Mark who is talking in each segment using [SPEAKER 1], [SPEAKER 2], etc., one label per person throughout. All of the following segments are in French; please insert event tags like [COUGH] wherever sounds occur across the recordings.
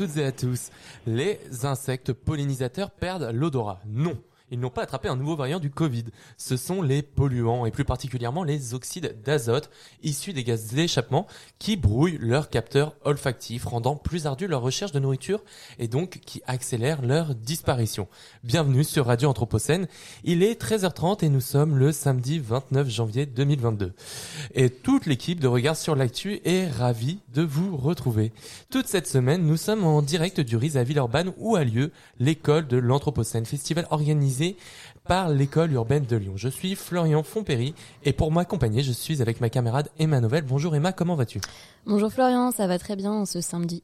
[SPEAKER 1] Toutes et à tous. Les insectes pollinisateurs perdent l'odorat. Non. Ils n'ont pas attrapé un nouveau variant du Covid. Ce sont les polluants et plus particulièrement les oxydes d'azote issus des gaz d'échappement qui brouillent leurs capteurs olfactifs, rendant plus ardue leur recherche de nourriture et donc qui accélèrent leur disparition. Bienvenue sur Radio Anthropocène. Il est 13h30 et nous sommes le samedi 29 janvier 2022. Et toute l'équipe de Regard sur l'actu est ravie de vous retrouver. Toute cette semaine, nous sommes en direct du RIS à Villeurbanne où a lieu l'école de l'Anthropocène, festival organisé par l'école urbaine de Lyon. Je suis Florian Fontpéry et pour m'accompagner, je suis avec ma camarade Emma Novel. Bonjour Emma, comment vas-tu?
[SPEAKER 2] Bonjour Florian, ça va très bien ce samedi.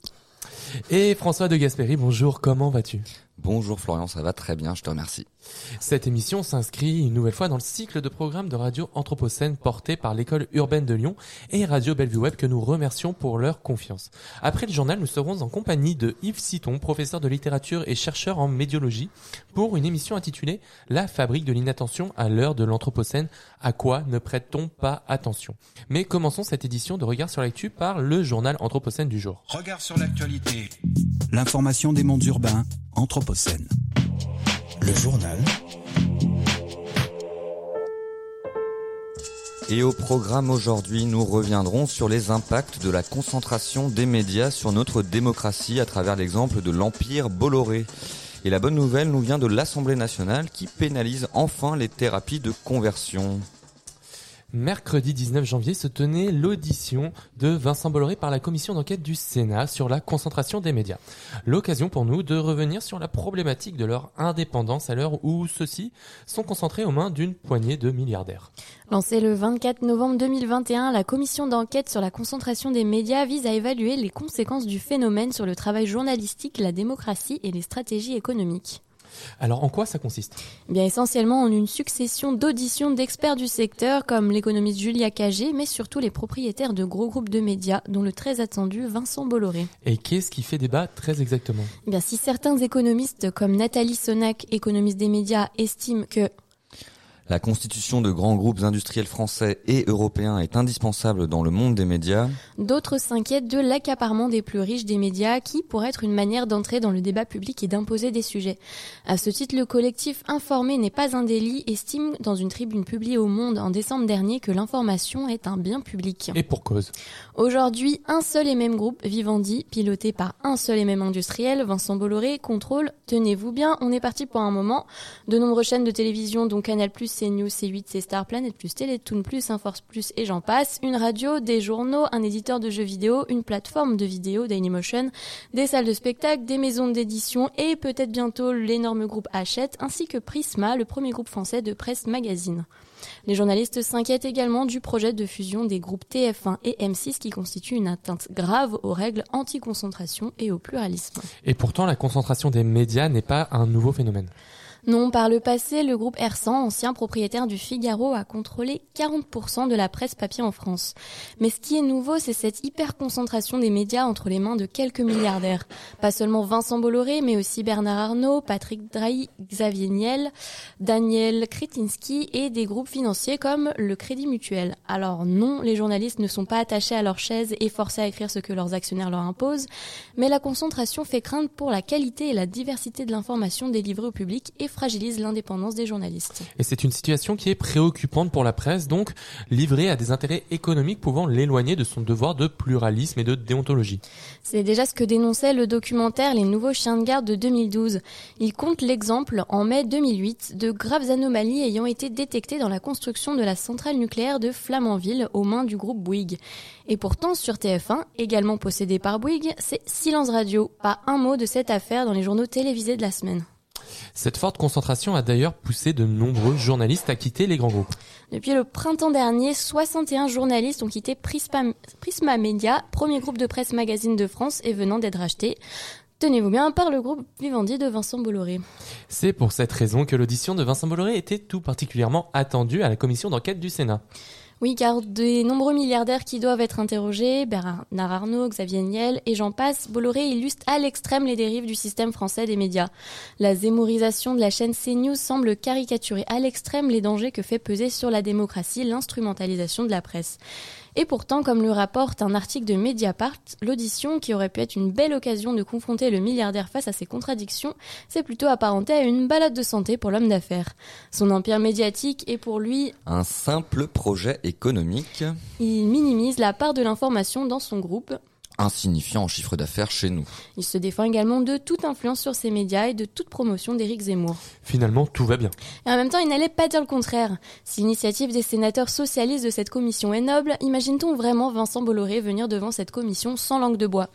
[SPEAKER 1] Et François de Gasperi, bonjour, comment vas-tu?
[SPEAKER 3] Bonjour Florian, ça va très bien, je te remercie.
[SPEAKER 1] Cette émission s'inscrit une nouvelle fois dans le cycle de programmes de radio Anthropocène porté par l'école urbaine de Lyon et Radio Bellevue Web que nous remercions pour leur confiance. Après le journal, nous serons en compagnie de Yves Citon, professeur de littérature et chercheur en médiologie, pour une émission intitulée La fabrique de l'inattention à l'heure de l'Anthropocène. À quoi ne prête-t-on pas attention? Mais commençons cette édition de Regard sur l'actu par le journal Anthropocène du jour.
[SPEAKER 4] Regard sur l'actualité. L'information des mondes urbains, Anthropocène. Le journal.
[SPEAKER 3] Et au programme aujourd'hui, nous reviendrons sur les impacts de la concentration des médias sur notre démocratie à travers l'exemple de l'Empire Bolloré. Et la bonne nouvelle nous vient de l'Assemblée nationale qui pénalise enfin les thérapies de conversion.
[SPEAKER 1] Mercredi 19 janvier se tenait l'audition de Vincent Bolloré par la commission d'enquête du Sénat sur la concentration des médias. L'occasion pour nous de revenir sur la problématique de leur indépendance à l'heure où ceux-ci sont concentrés aux mains d'une poignée de milliardaires.
[SPEAKER 2] Lancée le 24 novembre 2021, la commission d'enquête sur la concentration des médias vise à évaluer les conséquences du phénomène sur le travail journalistique, la démocratie et les stratégies économiques.
[SPEAKER 1] Alors en quoi ça consiste?
[SPEAKER 2] Eh Bien essentiellement en une succession d'auditions d'experts du secteur comme l'économiste Julia Cagé, mais surtout les propriétaires de gros groupes de médias, dont le très attendu Vincent Bolloré.
[SPEAKER 1] Et qu'est-ce qui fait débat très exactement?
[SPEAKER 2] Eh Bien si certains économistes comme Nathalie Sonac, économiste des médias, estiment que
[SPEAKER 3] La constitution de grands groupes industriels français et européens est indispensable dans le monde des médias.
[SPEAKER 2] D'autres s'inquiètent de l'accaparement des plus riches des médias qui pourrait être une manière d'entrer dans le débat public et d'imposer des sujets. À ce titre, le collectif Informé n'est pas un délit estime dans une tribune publiée au Monde en décembre dernier que l'information est un bien public.
[SPEAKER 1] Et pour cause
[SPEAKER 2] Aujourd'hui, un seul et même groupe, Vivendi, piloté par un seul et même industriel, Vincent Bolloré, contrôle, tenez-vous bien, on est parti pour un moment, de nombreuses chaînes de télévision dont Canal+, CNews, C8, C-Star, Planet+, Télétoon+, Inforce+, et j'en passe, une radio, des journaux, un éditeur de jeux vidéo, une plateforme de vidéo, Dailymotion, des salles de spectacle, des maisons d'édition et peut-être bientôt l'énorme groupe Hachette, ainsi que Prisma, le premier groupe français de presse magazine. Les journalistes s'inquiètent également du projet de fusion des groupes TF1 et M6 qui constitue une atteinte grave aux règles anti-concentration et au pluralisme.
[SPEAKER 1] Et pourtant, la concentration des médias n'est pas un nouveau phénomène.
[SPEAKER 2] Non, par le passé, le groupe Ersan, ancien propriétaire du Figaro, a contrôlé 40% de la presse papier en France. Mais ce qui est nouveau, c'est cette hyper-concentration des médias entre les mains de quelques milliardaires. Pas seulement Vincent Bolloré, mais aussi Bernard Arnault, Patrick Drahi, Xavier Niel, Daniel Kretinsky et des groupes financiers comme le Crédit Mutuel. Alors non, les journalistes ne sont pas attachés à leur chaise et forcés à écrire ce que leurs actionnaires leur imposent, mais la concentration fait craindre pour la qualité et la diversité de l'information délivrée au public fragilise l'indépendance des journalistes.
[SPEAKER 1] Et c'est une situation qui est préoccupante pour la presse, donc livrée à des intérêts économiques pouvant l'éloigner de son devoir de pluralisme et de déontologie.
[SPEAKER 2] C'est déjà ce que dénonçait le documentaire Les Nouveaux Chiens de Garde de 2012. Il compte l'exemple, en mai 2008, de graves anomalies ayant été détectées dans la construction de la centrale nucléaire de Flamanville aux mains du groupe Bouygues. Et pourtant, sur TF1, également possédé par Bouygues, c'est silence radio. Pas un mot de cette affaire dans les journaux télévisés de la semaine.
[SPEAKER 1] Cette forte concentration a d'ailleurs poussé de nombreux journalistes à quitter les grands groupes.
[SPEAKER 2] Depuis le printemps dernier, 61 journalistes ont quitté Prisma, Prisma Media, premier groupe de presse magazine de France et venant d'être acheté. Tenez-vous bien par le groupe Vivendi de Vincent Bolloré.
[SPEAKER 1] C'est pour cette raison que l'audition de Vincent Bolloré était tout particulièrement attendue à la commission d'enquête du Sénat.
[SPEAKER 2] Oui, car des nombreux milliardaires qui doivent être interrogés, Bernard Arnault, Xavier Niel et j'en passe, Bolloré illustre à l'extrême les dérives du système français des médias. La zémorisation de la chaîne CNews semble caricaturer à l'extrême les dangers que fait peser sur la démocratie l'instrumentalisation de la presse. Et pourtant, comme le rapporte un article de Mediapart, l'audition, qui aurait pu être une belle occasion de confronter le milliardaire face à ses contradictions, s'est plutôt apparentée à une balade de santé pour l'homme d'affaires. Son empire médiatique est pour lui
[SPEAKER 3] un simple projet économique.
[SPEAKER 2] Il minimise la part de l'information dans son groupe,
[SPEAKER 3] insignifiant en chiffre d'affaires chez nous.
[SPEAKER 2] Il se défend également de toute influence sur ses médias et de toute promotion d'Éric Zemmour.
[SPEAKER 1] Finalement, tout va bien.
[SPEAKER 2] Et en même temps, il n'allait pas dire le contraire. Si l'initiative des sénateurs socialistes de cette commission est noble, imagine-t-on vraiment Vincent Bolloré venir devant cette commission sans langue de bois?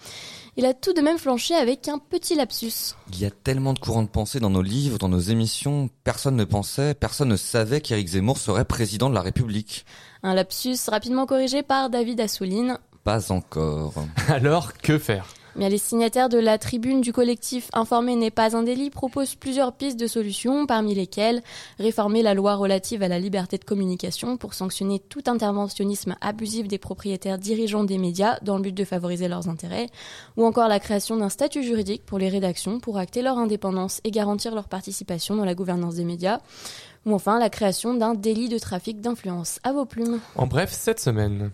[SPEAKER 2] Il a tout de même flanché avec un petit lapsus.
[SPEAKER 3] Il y a tellement de courants de pensée dans nos livres, dans nos émissions, personne ne pensait, personne ne savait qu'Éric Zemmour serait président de la République.
[SPEAKER 2] Un lapsus rapidement corrigé par David Assouline,
[SPEAKER 3] pas encore. [LAUGHS]
[SPEAKER 1] Alors, que faire?
[SPEAKER 2] Bien, les signataires de la tribune du collectif Informer n'est pas un délit proposent plusieurs pistes de solutions, parmi lesquelles réformer la loi relative à la liberté de communication pour sanctionner tout interventionnisme abusif des propriétaires dirigeants des médias dans le but de favoriser leurs intérêts, ou encore la création d'un statut juridique pour les rédactions pour acter leur indépendance et garantir leur participation dans la gouvernance des médias, ou enfin la création d'un délit de trafic d'influence. À vos plumes.
[SPEAKER 1] En bref, cette semaine.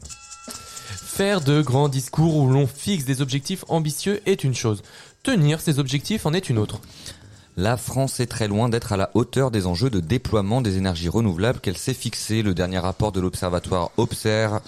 [SPEAKER 1] Faire de grands discours où l'on fixe des objectifs ambitieux est une chose. Tenir ces objectifs en est une autre.
[SPEAKER 3] La France est très loin d'être à la hauteur des enjeux de déploiement des énergies renouvelables qu'elle s'est fixé. Le dernier rapport de l'Observatoire Observe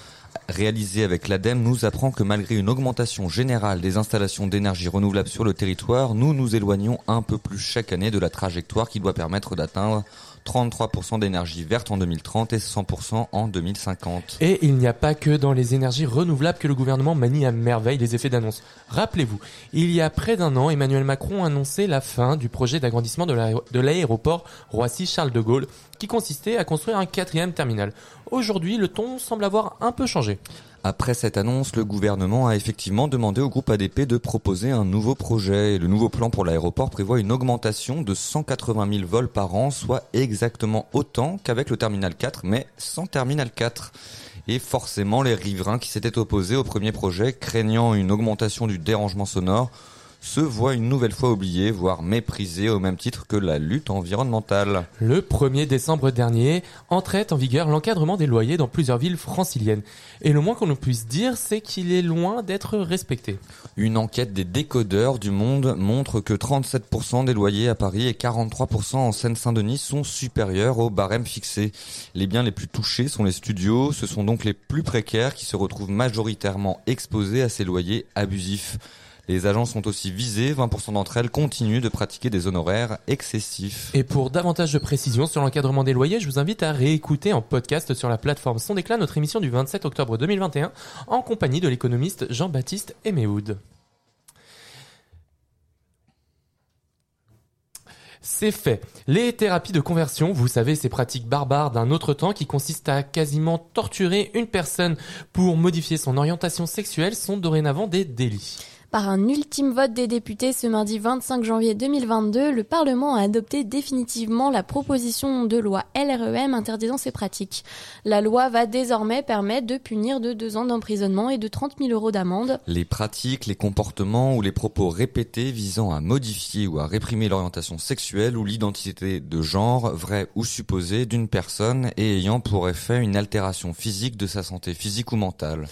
[SPEAKER 3] réalisé avec l'ADEME nous apprend que malgré une augmentation générale des installations d'énergie renouvelable sur le territoire, nous nous éloignons un peu plus chaque année de la trajectoire qui doit permettre d'atteindre 33% d'énergie verte en 2030 et 100% en 2050.
[SPEAKER 1] Et il n'y a pas que dans les énergies renouvelables que le gouvernement manie à merveille les effets d'annonce. Rappelez-vous, il y a près d'un an, Emmanuel Macron a annoncé la fin du projet d'agrandissement de l'aéroport Roissy-Charles de Gaulle, qui consistait à construire un quatrième terminal. Aujourd'hui, le ton semble avoir un peu changé.
[SPEAKER 3] Après cette annonce, le gouvernement a effectivement demandé au groupe ADP de proposer un nouveau projet. Le nouveau plan pour l'aéroport prévoit une augmentation de 180 000 vols par an, soit exactement autant qu'avec le terminal 4, mais sans terminal 4. Et forcément, les riverains qui s'étaient opposés au premier projet, craignant une augmentation du dérangement sonore, se voit une nouvelle fois oublié, voire méprisé au même titre que la lutte environnementale.
[SPEAKER 1] Le 1er décembre dernier entrait en vigueur l'encadrement des loyers dans plusieurs villes franciliennes. Et le moins qu'on puisse dire, c'est qu'il est loin d'être respecté.
[SPEAKER 3] Une enquête des décodeurs du monde montre que 37% des loyers à Paris et 43% en Seine-Saint-Denis sont supérieurs au barème fixé. Les biens les plus touchés sont les studios, ce sont donc les plus précaires qui se retrouvent majoritairement exposés à ces loyers abusifs. Les agents sont aussi visés, 20% d'entre elles continuent de pratiquer des honoraires excessifs.
[SPEAKER 1] Et pour davantage de précisions sur l'encadrement des loyers, je vous invite à réécouter en podcast sur la plateforme Son Déclat notre émission du 27 octobre 2021 en compagnie de l'économiste Jean-Baptiste Eméhoud. C'est fait. Les thérapies de conversion, vous savez, ces pratiques barbares d'un autre temps qui consistent à quasiment torturer une personne pour modifier son orientation sexuelle sont dorénavant des délits.
[SPEAKER 2] Par un ultime vote des députés ce mardi 25 janvier 2022, le Parlement a adopté définitivement la proposition de loi LREM interdisant ces pratiques. La loi va désormais permettre de punir de deux ans d'emprisonnement et de 30 000 euros d'amende.
[SPEAKER 3] Les pratiques, les comportements ou les propos répétés visant à modifier ou à réprimer l'orientation sexuelle ou l'identité de genre, vraie ou supposée, d'une personne et ayant pour effet une altération physique de sa santé physique ou mentale.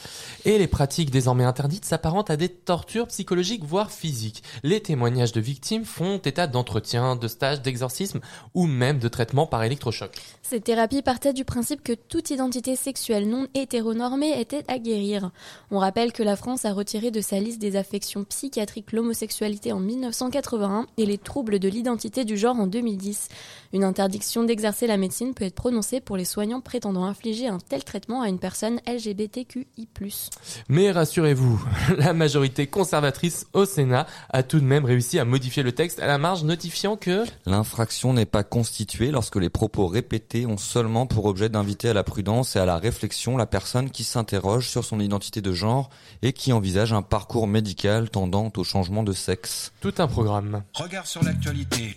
[SPEAKER 1] Et les pratiques désormais interdites s'apparentent à des tortures psychologique, voire physique. Les témoignages de victimes font état d'entretien, de stages, d'exorcisme ou même de traitement par électrochoc.
[SPEAKER 2] Ces thérapies partaient du principe que toute identité sexuelle non hétéronormée était à guérir. On rappelle que la France a retiré de sa liste des affections psychiatriques l'homosexualité en 1981 et les troubles de l'identité du genre en 2010. Une interdiction d'exercer la médecine peut être prononcée pour les soignants prétendant infliger un tel traitement à une personne LGBTQI+.
[SPEAKER 1] Mais rassurez-vous, [LAUGHS] la majorité conservatrice au Sénat a tout de même réussi à modifier le texte à la marge notifiant que
[SPEAKER 3] L'infraction n'est pas constituée lorsque les propos répétés ont seulement pour objet d'inviter à la prudence et à la réflexion la personne qui s'interroge sur son identité de genre et qui envisage un parcours médical tendant au changement de sexe.
[SPEAKER 1] tout un programme.
[SPEAKER 4] Regard sur l'actualité.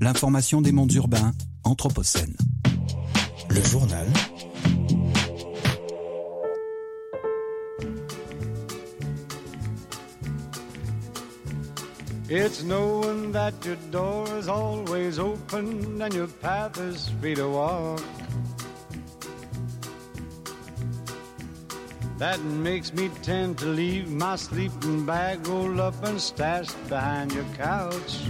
[SPEAKER 4] L'information des mondes urbains, Anthropocène.
[SPEAKER 5] Le journal.
[SPEAKER 6] It's knowing that your door is always open and your path is free to walk. That makes me tend to leave my sleeping bag rolled up and stashed behind your couch.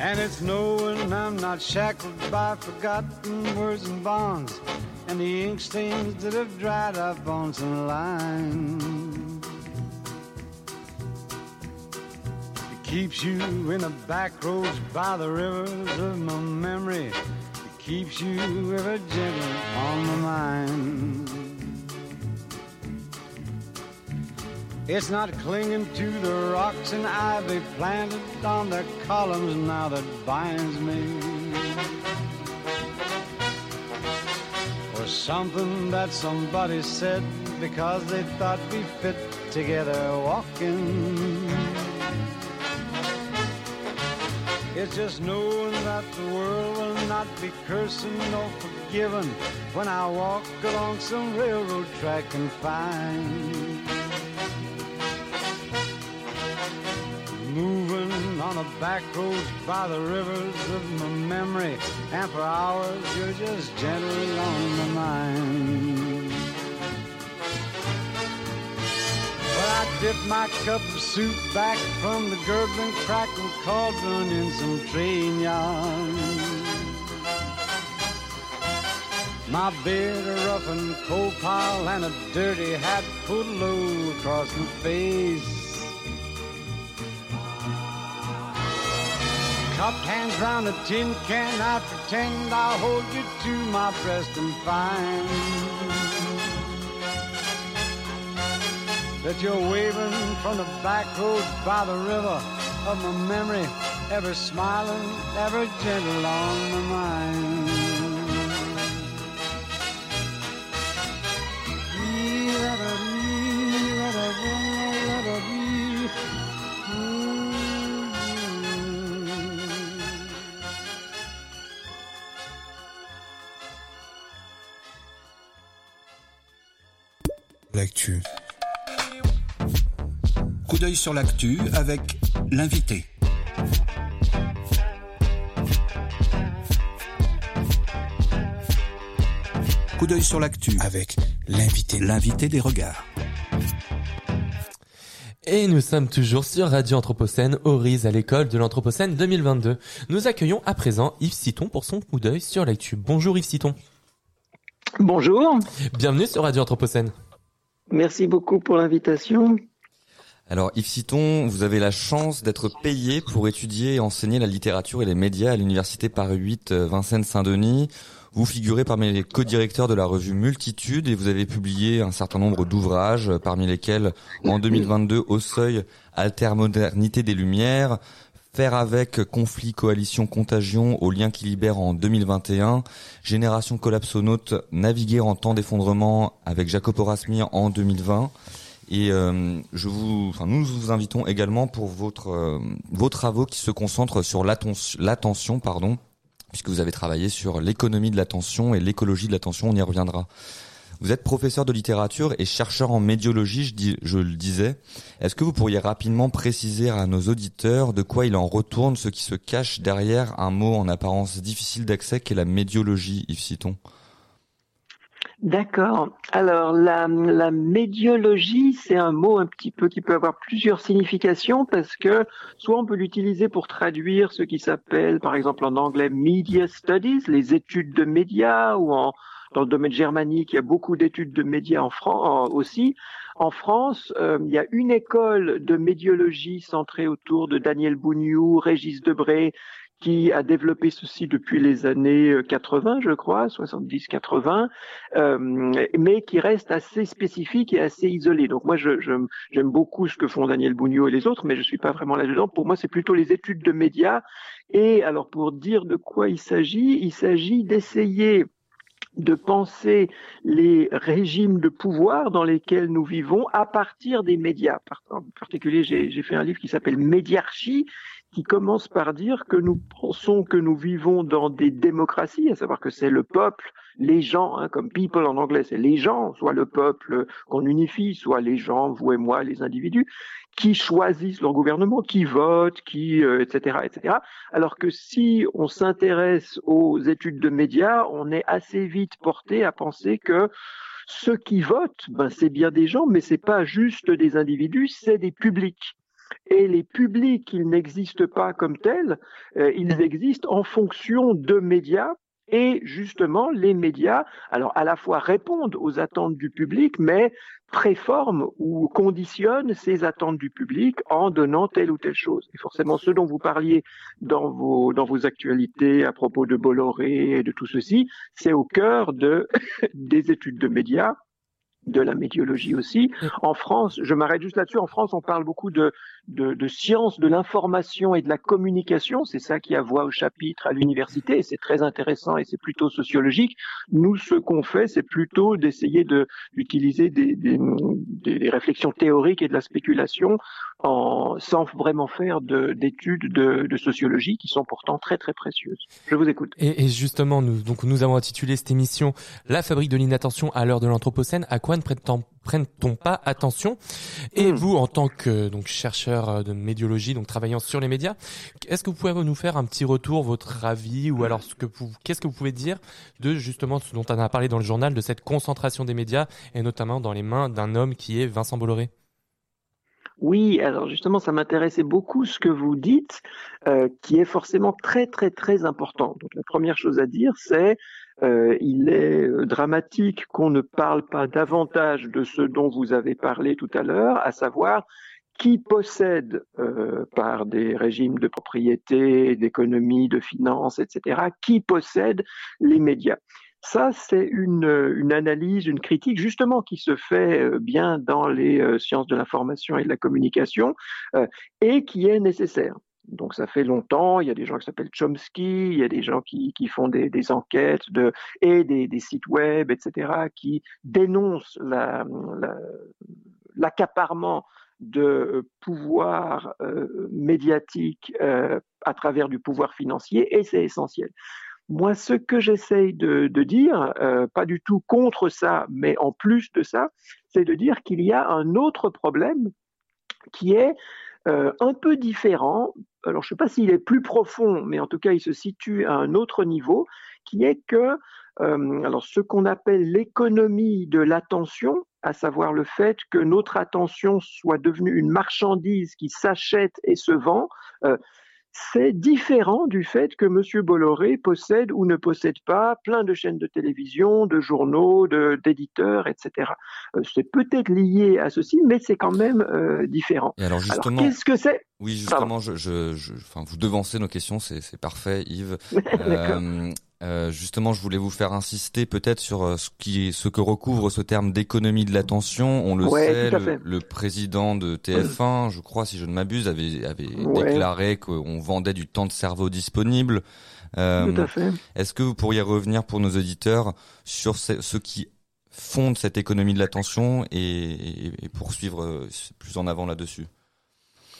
[SPEAKER 6] And it's knowing I'm not shackled by forgotten words and bonds and the ink stains that have dried up on some lines. Keeps you in the back roads by the rivers of my memory. It keeps you ever gentle on my mind. It's not clinging to the rocks and ivy planted on the columns now that binds me. Or something that somebody said because they thought we fit together walking. It's just knowing that the world will not be cursing nor forgiving when I walk along some railroad track and find. Moving on the back roads by the rivers of my memory, and for hours you're just gently on my mind. But I dip my cup of soup back from the gurgling, crackling cauldron in some train yarn. My beard a rough and coal pile and a dirty hat pulled low across my face. Cupped hands round a tin can, I pretend I'll hold you to my breast and find that you're waving from the back road by the river of my memory, ever smiling, ever gentle on my mind.
[SPEAKER 5] L'actu.
[SPEAKER 4] Coup d'œil sur l'actu avec l'invité. Coup d'œil sur l'actu
[SPEAKER 5] Avec l'invité.
[SPEAKER 4] l'invité des regards.
[SPEAKER 1] Et nous sommes toujours sur Radio Anthropocène, Horise à l'école de l'Anthropocène 2022. Nous accueillons à présent Yves Citon pour son coup d'œil sur l'actu. Bonjour Yves Citon.
[SPEAKER 7] Bonjour,
[SPEAKER 1] Bienvenue sur Radio Anthropocène.
[SPEAKER 7] merci beaucoup pour l'invitation.
[SPEAKER 3] Alors Yves Citon, vous avez la chance d'être payé pour étudier et enseigner la littérature et les médias à l'université Paris 8 euh, Vincennes-Saint-Denis. Vous figurez parmi les co-directeurs de la revue Multitude et vous avez publié un certain nombre d'ouvrages, euh, parmi lesquels en 2022 Au Seuil, Altermodernité des Lumières, Faire avec, Conflit, Coalition, Contagion, Au lien qui libère en 2021, Génération collapsonaute, Naviguer en temps d'effondrement avec Jacopo Rasmi en 2020. Et euh, je vous, enfin, nous vous invitons également pour votre, euh, vos travaux qui se concentrent sur l'atten- l'attention, pardon, puisque vous avez travaillé sur l'économie de l'attention et l'écologie de l'attention, on y reviendra. Vous êtes professeur de littérature et chercheur en médiologie, je, dis, je le disais. Est-ce que vous pourriez rapidement préciser à nos auditeurs de quoi il en retourne, ce qui se cache derrière un mot en apparence difficile d'accès qu'est la médiologie, Yves Citon?
[SPEAKER 7] D'accord. Alors la, médiologie, c'est un mot un petit peu qui peut avoir plusieurs significations parce que soit on peut l'utiliser pour traduire ce qui s'appelle, par exemple en anglais, media studies, les études de médias, ou en dans le domaine germanique, il y a beaucoup d'études de médias en France aussi. En France, euh, il y a une école de médiologie centrée autour de Daniel Bougnou, Régis Debré, qui a développé ceci depuis les années 80, je crois, 70-80, euh, mais qui reste assez spécifique et assez isolé. Donc moi, je, je, j'aime beaucoup ce que font Daniel Bougnou et les autres, mais je suis pas vraiment là-dedans. Pour moi, c'est plutôt les études de médias. Et alors, pour dire de quoi il s'agit, il s'agit d'essayer de penser les régimes de pouvoir dans lesquels nous vivons à partir des médias. En particulier, j'ai fait un livre qui s'appelle Médiarchie, qui commence par dire que nous pensons que nous vivons dans des démocraties, à savoir que c'est le peuple, les gens, hein, comme people en anglais, c'est les gens, soit le peuple qu'on unifie, soit les gens, vous et moi, les individus, qui choisissent leur gouvernement, qui votent, qui, etc., euh, etc. Alors que si on s'intéresse aux études de médias, on est assez vite porté à penser que ceux qui votent, ben c'est bien des gens, mais c'est pas juste des individus, c'est des publics. Et les publics, ils n'existent pas comme tels, euh, ils existent en fonction de médias. Et justement, les médias, alors à la fois répondent aux attentes du public, mais préforment ou conditionnent ces attentes du public en donnant telle ou telle chose. Et forcément, ce dont vous parliez dans vos, dans vos actualités à propos de Bolloré et de tout ceci, c'est au cœur de, [LAUGHS] des études de médias de la médiologie aussi. En France, je m'arrête juste là-dessus, en France, on parle beaucoup de, de, de sciences de l'information et de la communication. C'est ça qui a voix au chapitre à l'université et c'est très intéressant et c'est plutôt sociologique. Nous, ce qu'on fait, c'est plutôt d'essayer de, d'utiliser des, des, des, réflexions théoriques et de la spéculation en, sans vraiment faire d'études de, de, sociologie qui sont pourtant très très précieuses. Je vous écoute.
[SPEAKER 1] Et, et justement, nous, donc, nous avons intitulé cette émission La fabrique de l'inattention à l'heure de l'Anthropocène. À quoi ne prenne-t-on pas attention? Et hmm. vous, en tant que donc chercheur euh, de médiologie, donc travaillant sur les médias, est-ce que vous pouvez nous faire un petit retour, votre avis, ou alors ce que vous, qu'est-ce que vous pouvez dire de justement ce dont on a parlé dans le journal, de cette concentration des médias, et notamment dans les mains d'un homme qui est Vincent Bolloré?
[SPEAKER 7] Oui, alors justement, ça m'intéressait beaucoup ce que vous dites, euh, qui est forcément très très très important. Donc la première chose à dire, c'est euh, il est euh, dramatique qu'on ne parle pas davantage de ce dont vous avez parlé tout à l'heure, à savoir qui possède euh, par des régimes de propriété, d'économie, de finances, etc., qui possède les médias. Ça, c'est une, une, analyse, une critique justement qui se fait euh, bien dans les sciences de l'information et de la communication et qui est nécessaire. Donc ça fait longtemps, il y a des gens qui s'appellent Chomsky, il y a des gens qui, font des, enquêtes et des, sites web, etc., qui dénoncent l'accaparement la, de pouvoir euh, médiatique euh, à travers du pouvoir financier, et c'est essentiel. Moi, ce que j'essaye de, de, dire, euh, pas du tout contre ça, mais en plus de ça, c'est de dire qu'il y a un autre problème qui est euh, un peu différent. Alors, je ne sais pas s'il est plus profond, mais en tout cas, il se situe à un autre niveau, qui est que euh, alors ce qu'on appelle l'économie de l'attention, à savoir le fait que notre attention soit devenue une marchandise qui s'achète et se vend, euh, c'est différent du fait que M. Bolloré possède ou ne possède pas plein de chaînes de télévision, de journaux, d'éditeurs, etc. Euh, c'est peut-être lié à ceci, mais c'est quand même euh, différent.
[SPEAKER 3] Et alors justement,
[SPEAKER 7] qu'est-ce que c'est?
[SPEAKER 3] Oui, justement, je, je, je, enfin, vous devancez nos questions, c'est parfait, Yves. [LAUGHS]
[SPEAKER 7] euh,
[SPEAKER 3] euh, justement, je voulais vous faire insister peut-être sur euh, ce qui, ce que recouvre ce terme d'économie de l'attention. On le sait, le, président de TF1, je crois, si je ne m'abuse, avait, avait déclaré qu'on vendait du temps de cerveau disponible.
[SPEAKER 7] Euh,
[SPEAKER 3] Est-ce que vous pourriez revenir pour nos auditeurs sur ce, ce qui fonde cette économie de l'attention et, et poursuivre euh, plus en avant là-dessus?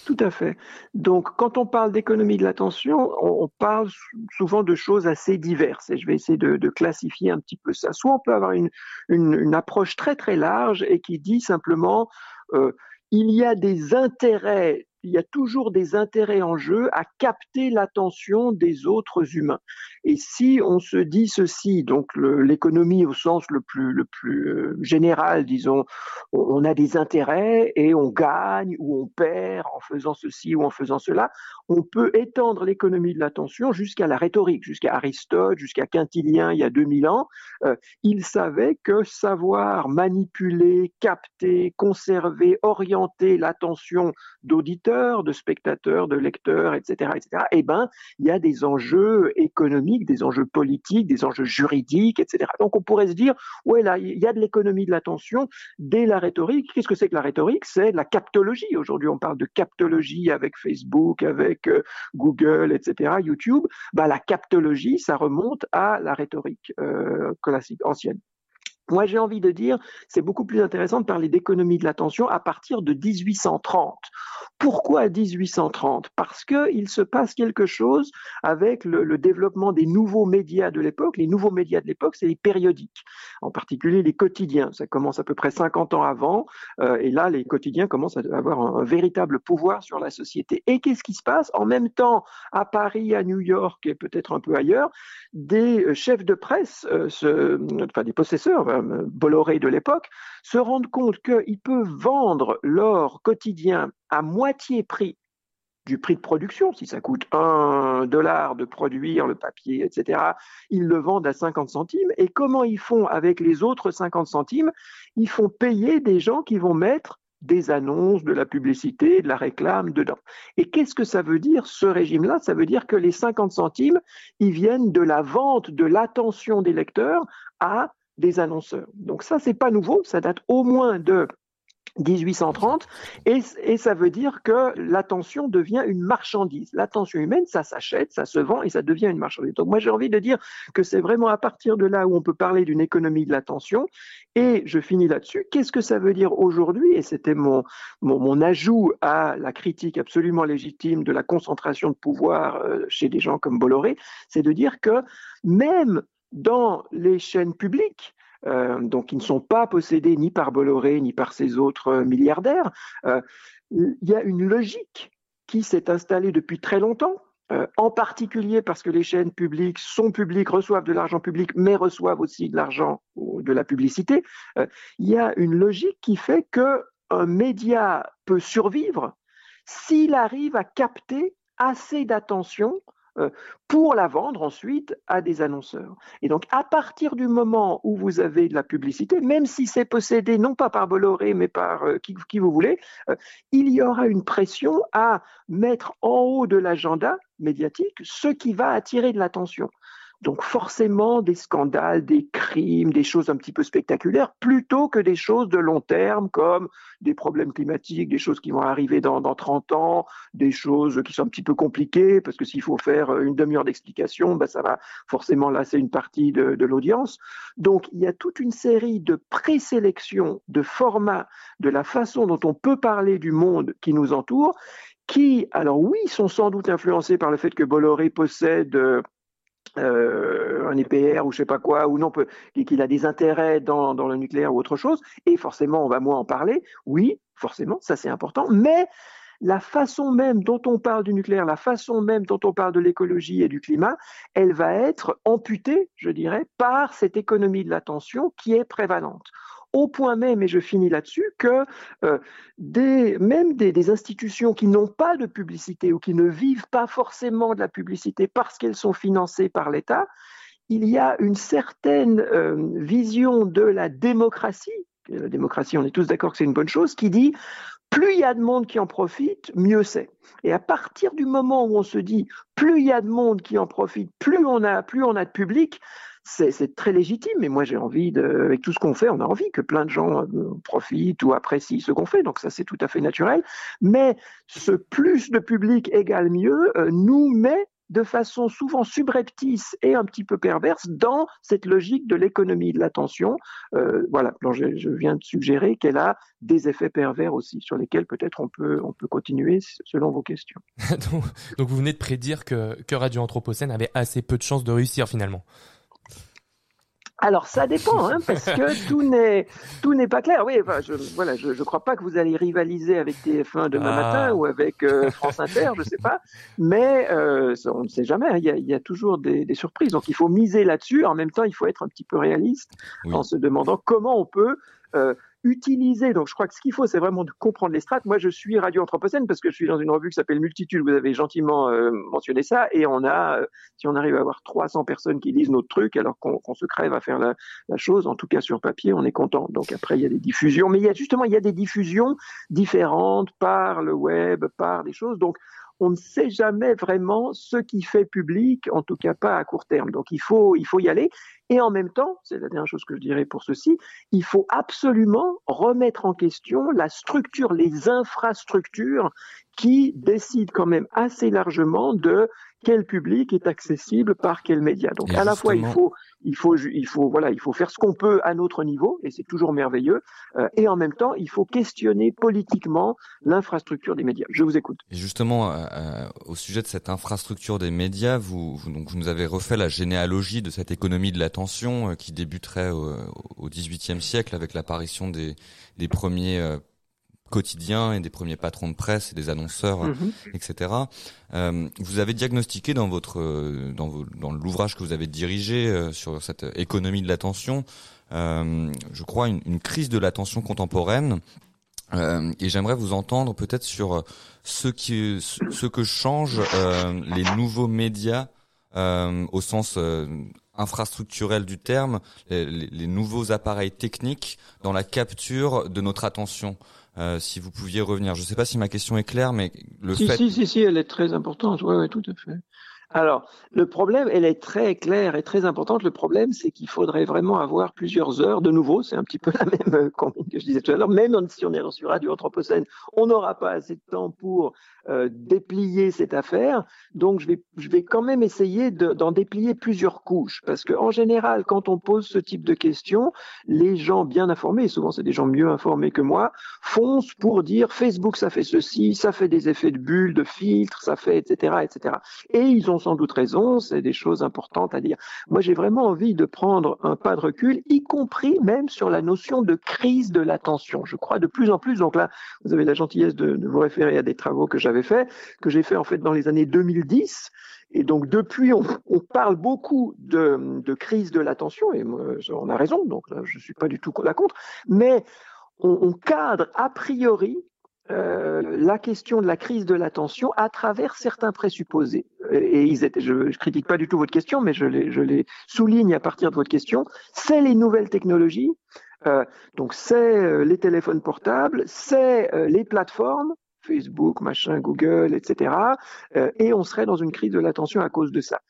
[SPEAKER 7] Tout à fait. Donc, quand on parle d'économie de l'attention, on, parle souvent de choses assez diverses. Et je vais essayer de, classifier un petit peu ça. Soit on peut avoir une approche très très large et qui dit simplement euh, il y a des intérêts il y a toujours des intérêts en jeu à capter l'attention des autres humains. Et si on se dit ceci, donc l'économie au sens le plus, euh, général, disons, on a des intérêts et on gagne ou on perd en faisant ceci ou en faisant cela, on peut étendre l'économie de l'attention jusqu'à la rhétorique, jusqu'à Aristote, jusqu'à Quintilien il y a 2000 ans. Euh, il savait que savoir manipuler, capter, conserver, orienter l'attention d'auditeurs, de spectateurs, de lecteurs, etc., etc., eh ben, il y a des enjeux économiques, des enjeux politiques, des enjeux juridiques, etc. Donc on pourrait se dire, ouais, là, il y a de l'économie de l'attention dès la rhétorique. Qu'est-ce que c'est que la rhétorique? C'est la captologie. Aujourd'hui, on parle de captologie avec Facebook, avec euh, Google, etc., YouTube. Bah, la captologie, ça remonte à la rhétorique euh, classique, ancienne. Moi, j'ai envie de dire, c'est beaucoup plus intéressant de parler d'économie de l'attention à partir de 1830. Pourquoi 1830 Parce qu'il se passe quelque chose avec le, développement des nouveaux médias de l'époque. Les nouveaux médias de l'époque, c'est les périodiques, en particulier les quotidiens. Ça commence à peu près 50 ans avant, euh, et là, les quotidiens commencent à avoir un, véritable pouvoir sur la société. Et qu'est-ce qui se passe? En même temps, à Paris, à New York et peut-être un peu ailleurs, des euh, chefs de presse, euh, enfin des possesseurs, Bolloré de l'époque, se rendent compte qu'ils peuvent vendre leur quotidien à moitié prix du prix de production, si ça coûte un dollar de produire le papier, etc., ils le vendent à 50 centimes. Et comment ils font avec les autres 50 centimes? Ils font payer des gens qui vont mettre des annonces, de la publicité, de la réclame dedans. Et qu'est-ce que ça veut dire, ce régime-là? Ça veut dire que les 50 centimes, ils viennent de la vente de l'attention des lecteurs à des annonceurs. Donc ça, c'est pas nouveau, ça date au moins de 1830, et, ça veut dire que l'attention devient une marchandise. L'attention humaine, ça s'achète, ça se vend et ça devient une marchandise. Donc moi j'ai envie de dire que c'est vraiment à partir de là où on peut parler d'une économie de l'attention. Et je finis là-dessus. Qu'est-ce que ça veut dire aujourd'hui? Et c'était mon, mon, mon, ajout à la critique absolument légitime de la concentration de pouvoir euh, chez des gens comme Bolloré, c'est de dire que même dans les chaînes publiques, euh, donc qui ne sont pas possédées ni par Bolloré ni par ses autres euh, milliardaires, euh, il y a une logique qui s'est installée depuis très longtemps, en particulier parce que les chaînes publiques sont publiques, reçoivent de l'argent public, mais reçoivent aussi de l'argent de la publicité. Il y a une logique qui fait que un média peut survivre s'il arrive à capter assez d'attention pour la vendre ensuite à des annonceurs. Et donc, à partir du moment où vous avez de la publicité, même si c'est possédé non pas par Bolloré, mais par euh, qui, qui, vous voulez, euh, il y aura une pression à mettre en haut de l'agenda médiatique ce qui va attirer de l'attention. Donc forcément des scandales, des crimes, des choses un petit peu spectaculaires, plutôt que des choses de long terme comme des problèmes climatiques, des choses qui vont arriver dans, dans 30 ans, des choses qui sont un petit peu compliquées, parce que s'il faut faire une demi-heure d'explication, ben ça va forcément lasser une partie de, de l'audience. Donc il y a toute une série de présélections, de formats, de la façon dont on peut parler du monde qui nous entoure, qui, alors oui, sont sans doute influencés par le fait que Bolloré possède euh, un EPR ou je sais pas quoi, ou non, qu'il a des intérêts dans, dans, le nucléaire ou autre chose, et forcément on va moins en parler, oui, forcément, ça c'est important, mais la façon même dont on parle du nucléaire, la façon même dont on parle de l'écologie et du climat, elle va être amputée, je dirais, par cette économie de l'attention qui est prévalente au point même, et je finis là-dessus, que euh, des, même des, institutions qui n'ont pas de publicité ou qui ne vivent pas forcément de la publicité parce qu'elles sont financées par l'État, il y a une certaine euh, vision de la démocratie, la démocratie, on est tous d'accord que c'est une bonne chose, qui dit plus il y a de monde qui en profite, mieux c'est. Et à partir du moment où on se dit plus il y a de monde qui en profite, plus on a, plus on a de public, c'est très légitime, mais moi j'ai envie, de, avec tout ce qu'on fait, on a envie que plein de gens profitent ou apprécient ce qu'on fait, donc ça c'est tout à fait naturel. Mais ce plus de public égale mieux euh, nous met de façon souvent subreptice et un petit peu perverse dans cette logique de l'économie de l'attention. Euh, voilà, donc je, viens de suggérer qu'elle a des effets pervers aussi, sur lesquels peut-être on peut, on peut continuer selon vos questions. [LAUGHS]
[SPEAKER 1] donc, donc, vous venez de prédire que, que Radio Anthropocène avait assez peu de chances de réussir finalement
[SPEAKER 7] Alors ça [LAUGHS] dépend, hein, parce que tout n'est tout n'est pas clair. Oui, enfin, je, voilà, je je crois pas que vous allez rivaliser avec TF1 demain
[SPEAKER 1] Ah.
[SPEAKER 7] matin ou avec euh, France Inter, je sais pas. Mais euh, ça, on ne sait jamais. hein, Il y a, il y a toujours des, des surprises. Donc il faut miser là-dessus. En même temps, il faut être un petit peu réaliste
[SPEAKER 3] Oui.
[SPEAKER 7] en se demandant comment on peut euh, utiliser. Donc je crois que ce qu'il faut, c'est vraiment de comprendre les strates. Moi, je suis Radio Anthropocène parce que je suis dans une revue qui s'appelle Multitude. Vous avez gentiment euh, mentionné ça, et on a, euh, si on arrive à avoir 300 personnes qui lisent notre truc, alors qu'on se crève à faire la, la chose, en tout cas sur papier, on est content. Donc après, il y a des diffusions, mais il y a justement il y a des diffusions différentes par le web, par des choses. Donc on ne sait jamais vraiment ce qui fait public, en tout cas pas à court terme. Donc il faut il faut y aller. Et en même temps, c'est la dernière chose que je dirais pour ceci, il faut absolument remettre en question la structure, les infrastructures qui décident quand même assez largement de quel public est accessible par quel média. Donc
[SPEAKER 3] Et
[SPEAKER 7] à la fois il faut il faut il faut voilà il faut faire ce qu'on peut à notre niveau et c'est toujours merveilleux euh, et en même temps il faut questionner politiquement l'infrastructure des médias. Je vous écoute.
[SPEAKER 3] Et justement, euh, euh, au sujet de cette infrastructure des médias, vous, vous- donc, vous nous avez refait la généalogie de cette économie de l'attention euh, qui débuterait au, au XVIIIe siècle avec l'apparition des, des premiers euh, quotidiens et des premiers patrons de presse et des annonceurs,
[SPEAKER 7] Mhm.
[SPEAKER 3] etc. Euh, vous avez diagnostiqué dans votre euh, dans, vos- dans l'ouvrage que vous avez dirigé euh, sur cette économie de l'attention, euh, je crois une, une crise de l'attention contemporaine. Et j'aimerais vous entendre peut-être sur ce qui ce que changent les nouveaux médias au sens infrastructurel du terme, les nouveaux appareils techniques dans la capture de notre attention. Euh, si vous pouviez revenir, je ne sais pas si ma question est claire, mais le
[SPEAKER 7] si,
[SPEAKER 3] fait
[SPEAKER 7] si, si, si, elle est très importante. Oui, oui, tout à fait. Alors, le problème, elle est très claire et très importante. Le problème, c'est qu'il faudrait vraiment avoir plusieurs heures. De nouveau, c'est un petit peu [LAUGHS] la même euh, combine que je disais tout à l'heure. Même si on est sur Radio Anthropocène, on n'aura pas assez de temps pour euh, déplier cette affaire. Donc, je vais, je vais quand même essayer de- d'en déplier plusieurs couches. Parce que, en général, quand on pose ce type de questions, les gens bien informés, souvent c'est des gens mieux informés que moi, foncent pour dire Facebook, ça fait ceci, ça fait des effets de bulles, de filtres, ça fait, etc., etc. Et ils ont sans doute raison, c'est des choses importantes à dire. Moi, j'ai vraiment envie de prendre un pas de recul, y compris même sur la notion de crise de l'attention. Je crois de plus en plus, donc là, vous avez la gentillesse de, vous référer à des travaux que j'avais faits, que j'ai fait en fait dans les années 2010. Et donc depuis, on, parle beaucoup de, crise de l'attention, et on a raison, donc là, je suis pas du tout la contre, mais on cadre a priori euh, la question de la crise de l'attention à travers certains présupposés. Et ils étaient, je, je critique pas du tout votre question, mais je les, je les souligne à partir de votre question. C'est les nouvelles technologies, euh, donc c'est euh, les téléphones portables, c'est euh, les plateformes, Facebook, machin, Google, etc. Euh, et on serait dans une crise de l'attention à cause de ça.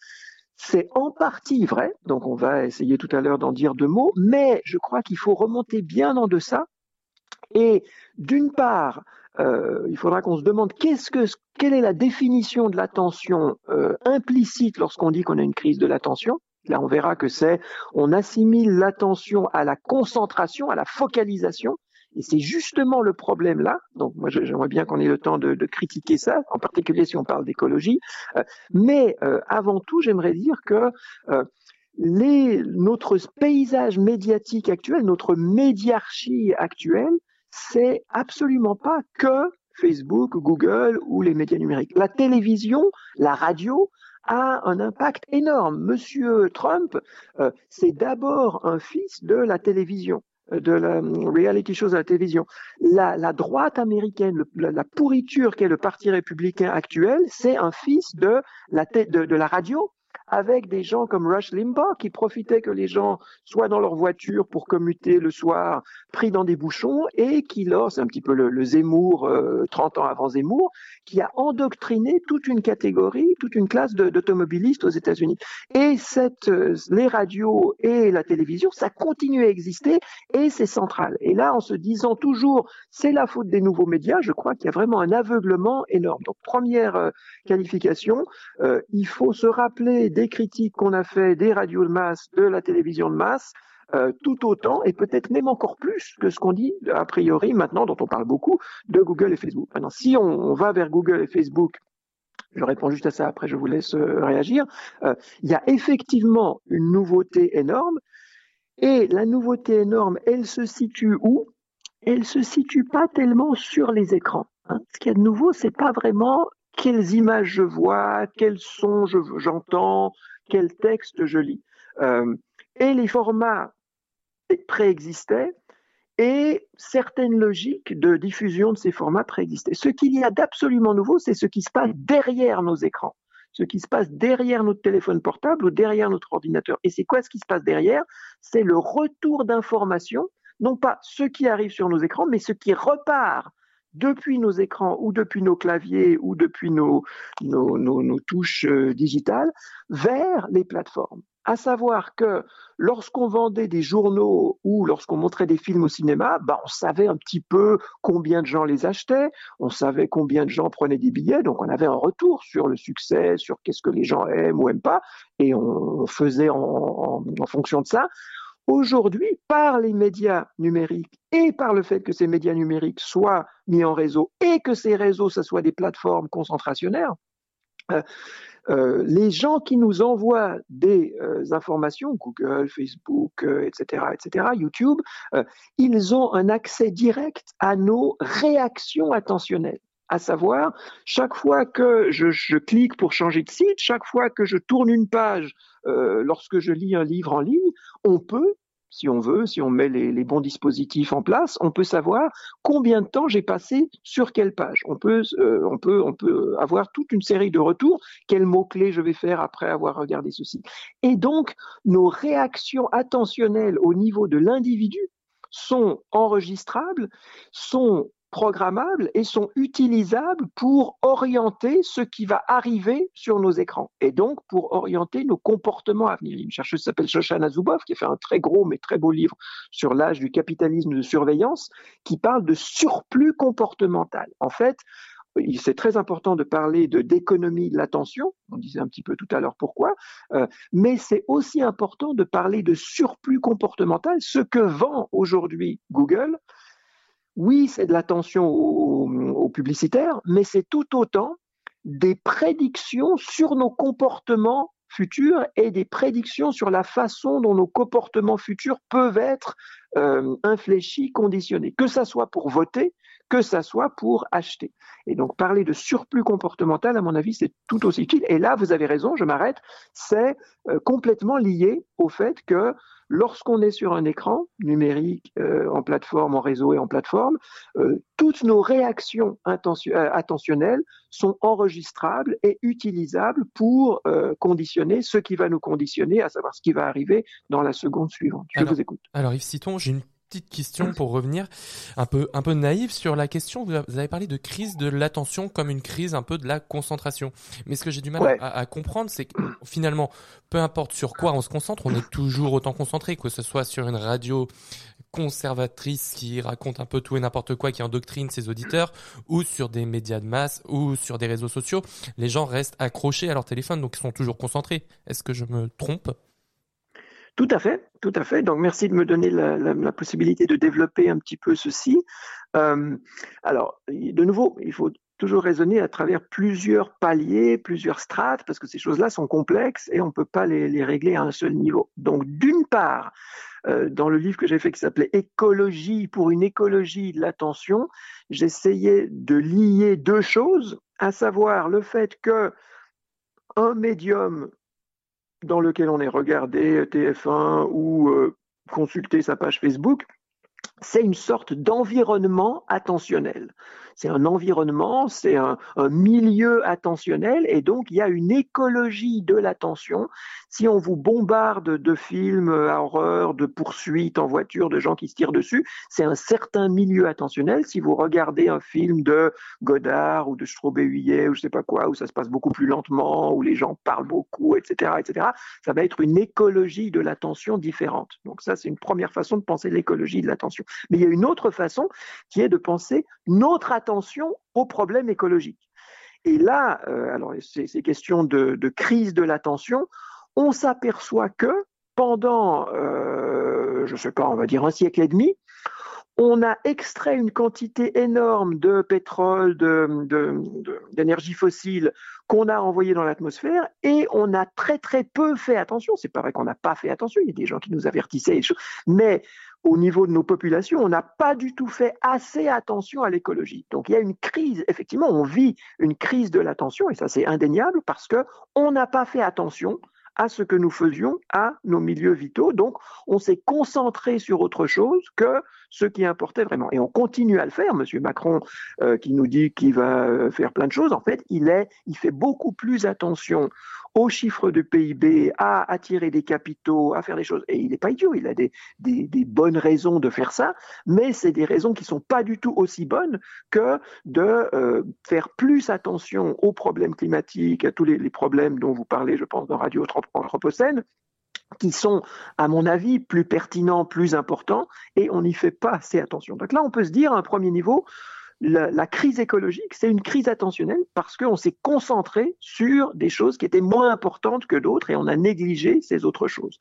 [SPEAKER 7] C'est en partie vrai, donc on va essayer tout à l'heure d'en dire deux mots, mais je crois qu'il faut remonter bien en deçà. Et d'une part, euh, il faudra qu'on se demande qu'est-ce que, quelle est la définition de l'attention euh, implicite lorsqu'on dit qu'on a une crise de l'attention. Là, on verra que c'est, on assimile l'attention à la concentration, à la focalisation. Et c'est justement le problème là. Donc moi j'aimerais bien qu'on ait le temps de, de, critiquer ça, en particulier si on parle d'écologie. Euh, mais euh, avant tout, j'aimerais dire que euh, les, notre paysage médiatique actuel, notre médiarchie actuelle, c'est absolument pas que Facebook, Google ou les médias numériques. La télévision, la radio a un impact énorme. Monsieur Trump, euh, c'est d'abord un fils de la télévision de la reality shows à la télévision. La, droite américaine, la, pourriture qu'est le Parti républicain actuel, c'est un fils de la radio avec des gens comme Rush Limbaugh qui profitaient que les gens soient dans leur voiture pour commuter le soir, pris dans des bouchons, et qui, là, c'est un petit peu le, le Zemmour, euh, 30 ans avant Zemmour, qui a endoctriné toute une catégorie, toute une classe d'automobilistes aux États-Unis. Et cette, euh, les radios et la télévision, ça continue à exister et c'est central. Et là, en se disant toujours, c'est la faute des nouveaux médias, je crois qu'il y a vraiment un aveuglement énorme. Donc, première euh, qualification, euh, il faut se rappeler des critiques qu'on a fait des radios de masse, de la télévision de masse, euh, tout autant et peut-être même encore plus que ce qu'on dit a priori maintenant, dont on parle beaucoup, de Google et Facebook. Maintenant, si on, va vers Google et Facebook, je réponds juste à ça, après je vous laisse euh, réagir, euh, il y a effectivement une nouveauté énorme Et la nouveauté énorme, elle se situe où? Elle se situe pas tellement sur les écrans. Hein. Ce qu'il y a de nouveau, c'est pas vraiment quelles images je vois, quels sons j'entends, quel texte je lis. Euh, et les formats préexistaient et certaines logiques de diffusion de ces formats préexistaient. Ce qu'il y a d'absolument nouveau, c'est ce qui se passe derrière nos écrans, ce qui se passe derrière notre téléphone portable ou derrière notre ordinateur. Et c'est quoi ce qui se passe derrière? C'est le retour d'informations, non pas ce qui arrive sur nos écrans, mais ce qui repart depuis nos écrans ou depuis nos claviers ou depuis nos, touches euh, digitales vers les plateformes. À savoir que lorsqu'on vendait des journaux ou lorsqu'on montrait des films au cinéma, bah, on savait un petit peu combien de gens les achetaient, on savait combien de gens prenaient des billets, donc on avait un retour sur le succès, sur qu'est-ce que les gens aiment ou aiment pas, et on faisait en fonction de ça. Aujourd'hui, par les médias numériques et par le fait que ces médias numériques soient mis en réseau et que ces réseaux, ce soient des plateformes concentrationnaires, euh, euh, les gens qui nous envoient des euh, informations, Google, Facebook, etc., etc., YouTube, ils ont un accès direct à nos réactions attentionnelles à savoir, chaque fois que je, clique pour changer de site, chaque fois que je tourne une page euh, lorsque je lis un livre en ligne, on peut, si on veut, si on met les, bons dispositifs en place, on peut savoir combien de temps j'ai passé sur quelle page. On peut, euh, on peut, on peut avoir toute une série de retours. Quels mots clés je vais faire après avoir regardé ceci. Et donc, nos réactions attentionnelles au niveau de l'individu sont enregistrables, sont programmables et sont utilisables pour orienter ce qui va arriver sur nos écrans et donc pour orienter nos comportements à venir. Une chercheuse s'appelle Shoshana Zuboff qui a fait un très gros mais très beau livre sur l'âge du capitalisme de surveillance qui parle de surplus comportemental. En fait, c'est très important de parler d'économie de l'attention, on disait un petit peu tout à l'heure pourquoi, euh, mais c'est aussi important de parler de surplus comportemental, ce que vend aujourd'hui Google, oui, c'est de l'attention aux, publicitaires, mais c'est tout autant des prédictions sur nos comportements futurs et des prédictions sur la façon dont nos comportements futurs peuvent être euh, infléchis, conditionnés, que ça soit pour voter, que ça soit pour acheter. Et donc parler de surplus comportemental, à mon avis, c'est tout aussi utile. Et là, vous avez raison, je m'arrête, c'est euh, complètement lié au fait que lorsqu'on est sur un écran numérique, euh, en plateforme, en réseau et en plateforme, euh, toutes nos réactions attentionnelles sont enregistrables et utilisables pour conditionner ce qui va nous conditionner, à savoir ce qui va arriver dans la seconde suivante. Je vous écoute.
[SPEAKER 1] Alors Yves Citon, j'ai une petite question pour revenir un peu un peu naïve sur la question. Vous avez parlé de crise de l'attention comme une crise un peu de la concentration. Mais ce que j'ai du mal à, comprendre, c'est que finalement, peu importe sur quoi on se concentre, on est toujours autant concentré, que ce soit sur une radio conservatrice qui raconte un peu tout et n'importe quoi, qui endoctrine ses auditeurs, ou sur des médias de masse, ou sur des réseaux sociaux. Les gens restent accrochés à leur téléphone, donc ils sont toujours concentrés. Est-ce que je me trompe?
[SPEAKER 7] Tout à fait, tout à fait. Donc merci de me donner la, possibilité de développer un petit peu ceci. Euh, alors, de nouveau, il faut toujours raisonner à travers plusieurs paliers, plusieurs strates, parce que ces choses-là sont complexes et on ne peut pas les, régler à un seul niveau. Donc, d'une part, euh, dans le livre que j'ai fait qui s'appelait Écologie pour une écologie de l'attention, j'essayais de lier deux choses, à savoir le fait que un médium dans lequel on est regardé TF1 ou euh, consulter sa page Facebook, c'est une sorte d'environnement attentionnel c'est un environnement, c'est un, milieu attentionnel, et donc il y a une écologie de l'attention. Si on vous bombarde de films à horreur, de poursuites en voiture, de gens qui se tirent dessus, c'est un certain milieu attentionnel. Si vous regardez un film de Godard ou de Strobé-Huillet ou je sais pas quoi, où ça se passe beaucoup plus lentement, où les gens parlent beaucoup, etc., etc., ça va être une écologie de l'attention différente. Donc ça, c'est une première façon de penser l'écologie de l'attention. Mais il y a une autre façon qui est de penser notre attention attention aux problèmes écologiques. Et là, euh, alors ces, questions de, crise de l'attention, on s'aperçoit que pendant, euh, je ne sais pas, on va dire un siècle et demi, on a extrait une quantité énorme de pétrole, d'énergie fossile qu'on a envoyé dans l'atmosphère et on a très très peu fait attention. C'est pas vrai qu'on n'a pas fait attention, il y a des gens qui nous avertissaient, mais au niveau de nos populations, on n'a pas du tout fait assez attention à l'écologie. Donc il y a une crise, effectivement, on vit une crise de l'attention et ça c'est indéniable parce que on n'a pas fait attention à ce que nous faisions à nos milieux vitaux. Donc, on s'est concentré sur autre chose que ce qui importait vraiment. Et on continue à le faire. Monsieur Macron, euh, qui nous dit qu'il va euh, faire plein de choses, en fait, il est, il fait beaucoup plus attention aux chiffres de PIB, à attirer des capitaux, à faire des choses. Et il n'est pas idiot, il a des, bonnes raisons de faire ça, mais c'est des raisons qui sont pas du tout aussi bonnes que de euh, faire plus attention aux problèmes climatiques, à tous les, les, problèmes dont vous parlez, je pense, dans Radio Anthropocène qui sont, à mon avis, plus pertinents, plus importants, et on n'y fait pas assez attention. Donc là, on peut se dire, à un premier niveau, la, crise écologique, c'est une crise attentionnelle parce qu'on s'est concentré sur des choses qui étaient moins importantes que d'autres et on a négligé ces autres choses.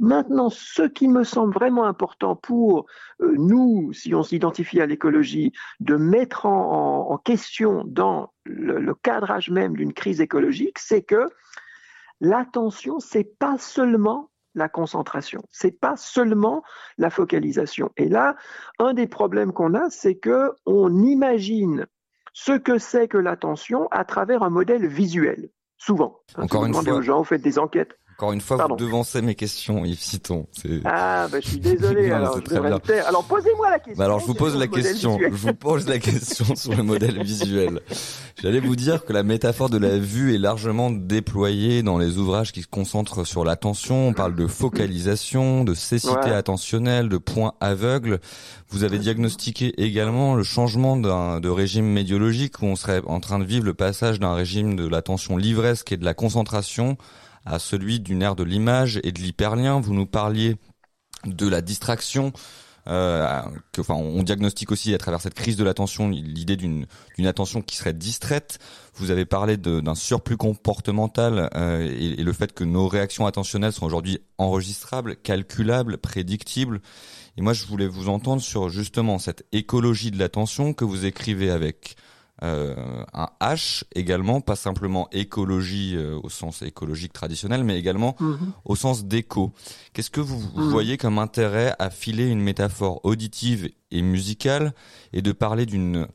[SPEAKER 7] Maintenant, ce qui me semble vraiment important pour euh, nous, si on s'identifie à l'écologie, de mettre en question dans le, le cadrage même d'une crise écologique, c'est que l'attention, c'est pas seulement la concentration. C'est pas seulement la focalisation. Et là, un des problèmes qu'on a, c'est que on imagine ce que c'est que l'attention à travers un modèle visuel. Souvent.
[SPEAKER 3] Encore une fois,
[SPEAKER 7] aux gens, vous faites des enquêtes.
[SPEAKER 3] Encore une fois, Pardon. vous devancez mes questions, Yves Citon.
[SPEAKER 7] Ah, bah, je suis [LAUGHS] désolé. non, alors, je alors, posez-moi la question.
[SPEAKER 3] Bah alors, je vous pose la question. Je vous pose la question [LAUGHS] sur le modèle visuel. J'allais vous dire que la métaphore de la vue est largement déployée dans les ouvrages qui se concentrent sur l'attention. On parle de focalisation, de cécité ouais. attentionnelle, de point aveugle. Vous avez diagnostiqué également le changement de régime médiologique où on serait en train de vivre le passage d'un régime de l'attention livresque et de la concentration à celui d'une ère de l'image et de l'hyperlien. Vous nous parliez de la distraction. Euh, que, enfin, on diagnostique aussi à travers cette crise de l'attention l'idée d'une attention qui serait distraite. Vous avez parlé d'un surplus comportemental euh, et, et, le fait que nos réactions attentionnelles sont aujourd'hui enregistrables, calculables, prédictibles. Et moi, je voulais vous entendre sur justement cette écologie de l'attention que vous écrivez avec euh, un H également, pas simplement écologie euh, au sens écologique traditionnel, mais également -hmm. au sens d'écho. Qu'est-ce que vous, vous -hmm. voyez comme intérêt à filer une métaphore auditive et musicale et de parler d'une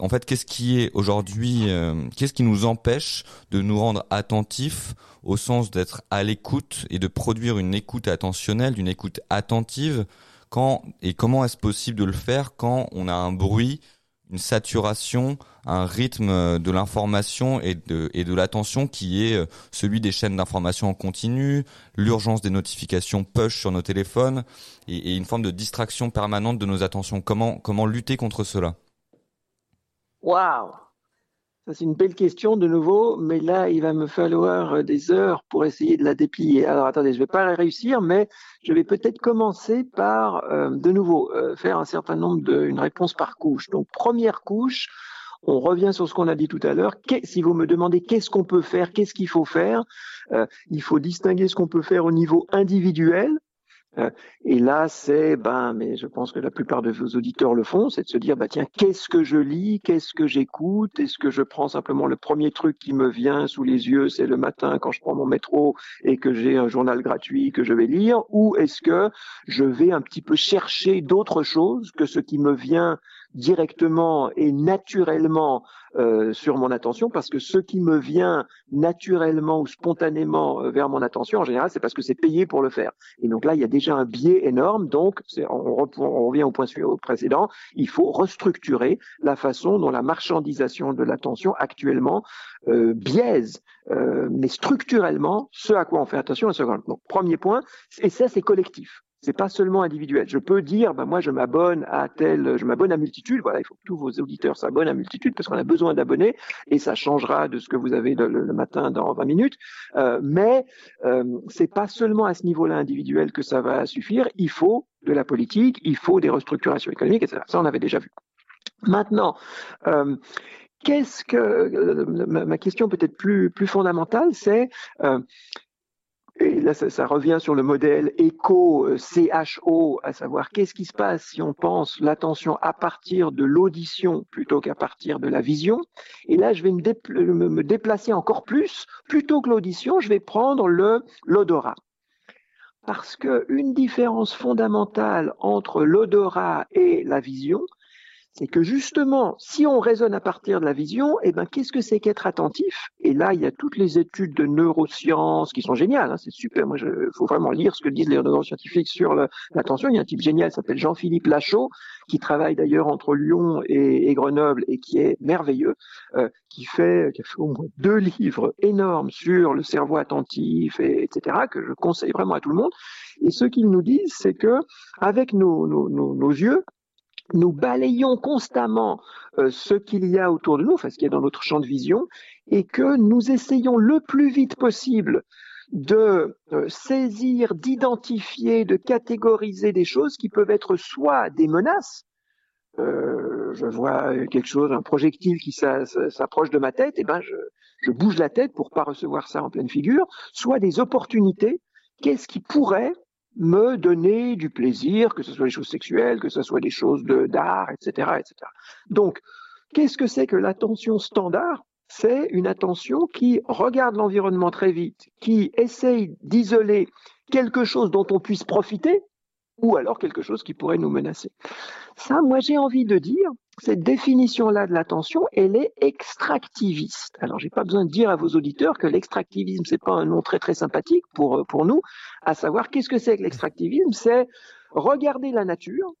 [SPEAKER 3] en fait, qu'est-ce qui est aujourd'hui, euh, qu'est-ce qui nous empêche de nous rendre attentifs au sens d'être à l'écoute et de produire une écoute attentionnelle, une écoute attentive quand et comment est-ce possible de le faire quand on a un bruit une saturation, un rythme de l'information et de, et de l'attention qui est euh, celui des chaînes d'information en continu, l'urgence des notifications push sur nos téléphones et, une forme de distraction permanente de nos attentions. Comment, comment lutter contre cela?
[SPEAKER 7] Ça, c'est une belle question de nouveau, mais là, il va me falloir des heures pour essayer de la déplier. Alors, attendez, je vais pas réussir, mais je vais peut-être commencer par, euh, de nouveau, euh, faire un certain nombre de, une réponse par couche. Donc, première couche, on revient sur ce qu'on a dit tout à l'heure. Si vous me demandez qu'est-ce qu'on peut faire, qu'est-ce qu'il faut faire, euh, il faut distinguer ce qu'on peut faire au niveau individuel, et là, c'est, ben, mais je pense que la plupart de vos auditeurs le font, c'est de se dire, bah tiens, qu'est-ce que je lis, qu'est-ce que j'écoute, est-ce que je prends simplement le premier truc qui me vient sous les yeux, c'est le matin quand je prends mon métro et que j'ai un journal gratuit que je vais lire, ou est-ce que je vais un petit peu chercher d'autres choses que ce qui me vient directement et naturellement euh, sur mon attention parce que ce qui me vient naturellement ou spontanément euh, vers mon attention en général c'est parce que c'est payé pour le faire. Et donc là il y a déjà un biais énorme donc on, revient au point précédent il faut restructurer la façon dont la marchandisation de l'attention actuellement euh, biaise euh, mais structurellement ce à quoi on fait attention ce donc premier point et ça c'est collectif c'est pas seulement individuel. Je peux dire, ben moi je m'abonne à tel, je m'abonne à multitude. Voilà, il faut que tous vos auditeurs s'abonnent à multitude parce qu'on a besoin d'abonnés et ça changera de ce que vous avez le, matin dans 20 minutes. Euh, mais euh, c'est pas seulement à ce niveau-là individuel que ça va suffire. Il faut de la politique, il faut des restructurations économiques, etc. Ça on avait déjà vu. Maintenant. Euh, Qu'est-ce que ma question peut-être plus plus fondamentale, c'est et là, ça, ça, revient sur le modèle éco CHO, à savoir qu'est-ce qui se passe si on pense l'attention à partir de l'audition plutôt qu'à partir de la vision. Et là, je vais me, me déplacer encore plus. Plutôt que l'audition, je vais prendre l'odorat. Parce qu'une différence fondamentale entre l'odorat et la vision, c'est que justement, si on raisonne à partir de la vision, eh ben, qu'est-ce que c'est qu'être attentif? Et là, il y a toutes les études de neurosciences qui sont géniales. Hein, c'est super. Moi, il faut vraiment lire ce que disent les neuroscientifiques sur l'attention. Il y a un type génial, s'appelle Jean-Philippe Lachaud, qui travaille d'ailleurs entre Lyon et, et, Grenoble et qui est merveilleux, euh, qui fait, qui a fait au moins deux livres énormes sur le cerveau attentif, et, etc., que je conseille vraiment à tout le monde. Et ce qu'ils nous disent, c'est que avec nos, nos, nos, nos yeux, nous balayons constamment euh, ce qu'il y a autour de nous, enfin ce qui est dans notre champ de vision, et que nous essayons le plus vite possible de euh, saisir, d'identifier, de catégoriser des choses qui peuvent être soit des menaces, euh, je vois quelque chose, un projectile qui s'approche de ma tête, et ben je, je bouge la tête pour pas recevoir ça en pleine figure, soit des opportunités, qu'est-ce qui pourrait me donner du plaisir, que ce soit des choses sexuelles, que ce soit des choses d'art, etc., etc. Donc, qu'est-ce que c'est que l'attention standard? C'est une attention qui regarde l'environnement très vite, qui essaye d'isoler quelque chose dont on puisse profiter, ou alors quelque chose qui pourrait nous menacer. Ça, moi, j'ai envie de dire, cette définition-là de l'attention, elle est extractiviste. Alors, j'ai pas besoin de dire à vos auditeurs que l'extractivisme, c'est pas un nom très très sympathique pour pour nous. À savoir, qu'est-ce que c'est que l'extractivisme C'est regarder la nature,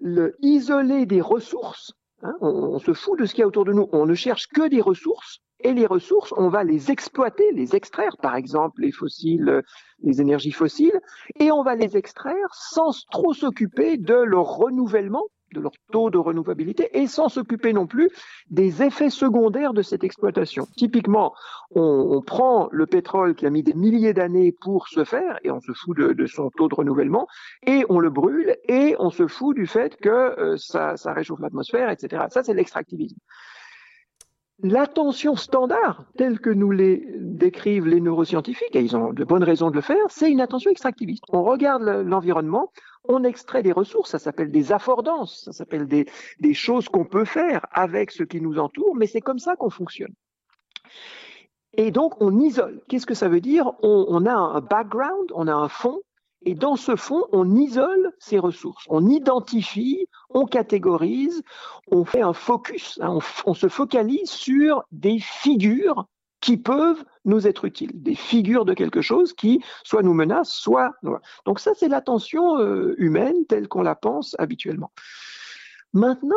[SPEAKER 7] le isoler des ressources. Hein, on, on se fout de ce qu'il y a autour de nous. On ne cherche que des ressources et les ressources, on va les exploiter, les extraire, par exemple les fossiles, les énergies fossiles, et on va les extraire sans trop s'occuper de leur renouvellement, de leur taux de renouvelabilité, et sans s'occuper non plus des effets secondaires de cette exploitation. Typiquement, on, prend le pétrole qui a mis des milliers d'années pour se faire, et on se fout de, son taux de renouvellement, et on le brûle, et on se fout du fait que euh, ça réchauffe l'atmosphère, etc. Ça, c'est l'extractivisme. L'attention standard, telle que nous les décrivent les neuroscientifiques, et ils ont de bonnes raisons de le faire, c'est une attention extractiviste. On regarde l'environnement, on extrait des ressources, ça s'appelle des affordances, ça s'appelle des, choses qu'on peut faire avec ce qui nous entoure, mais c'est comme ça qu'on fonctionne. Et donc on isole. Qu'est-ce que ça veut dire? On, on a un background, on a un fond, et dans ce fond, on isole ces ressources, on identifie, on catégorise, on fait un focus, hein, on, se focalise sur des figures qui peuvent nous être utiles, des figures de quelque chose qui soit nous menacent, soit... Donc ça, c'est l'attention euh, humaine telle qu'on la pense habituellement. Maintenant,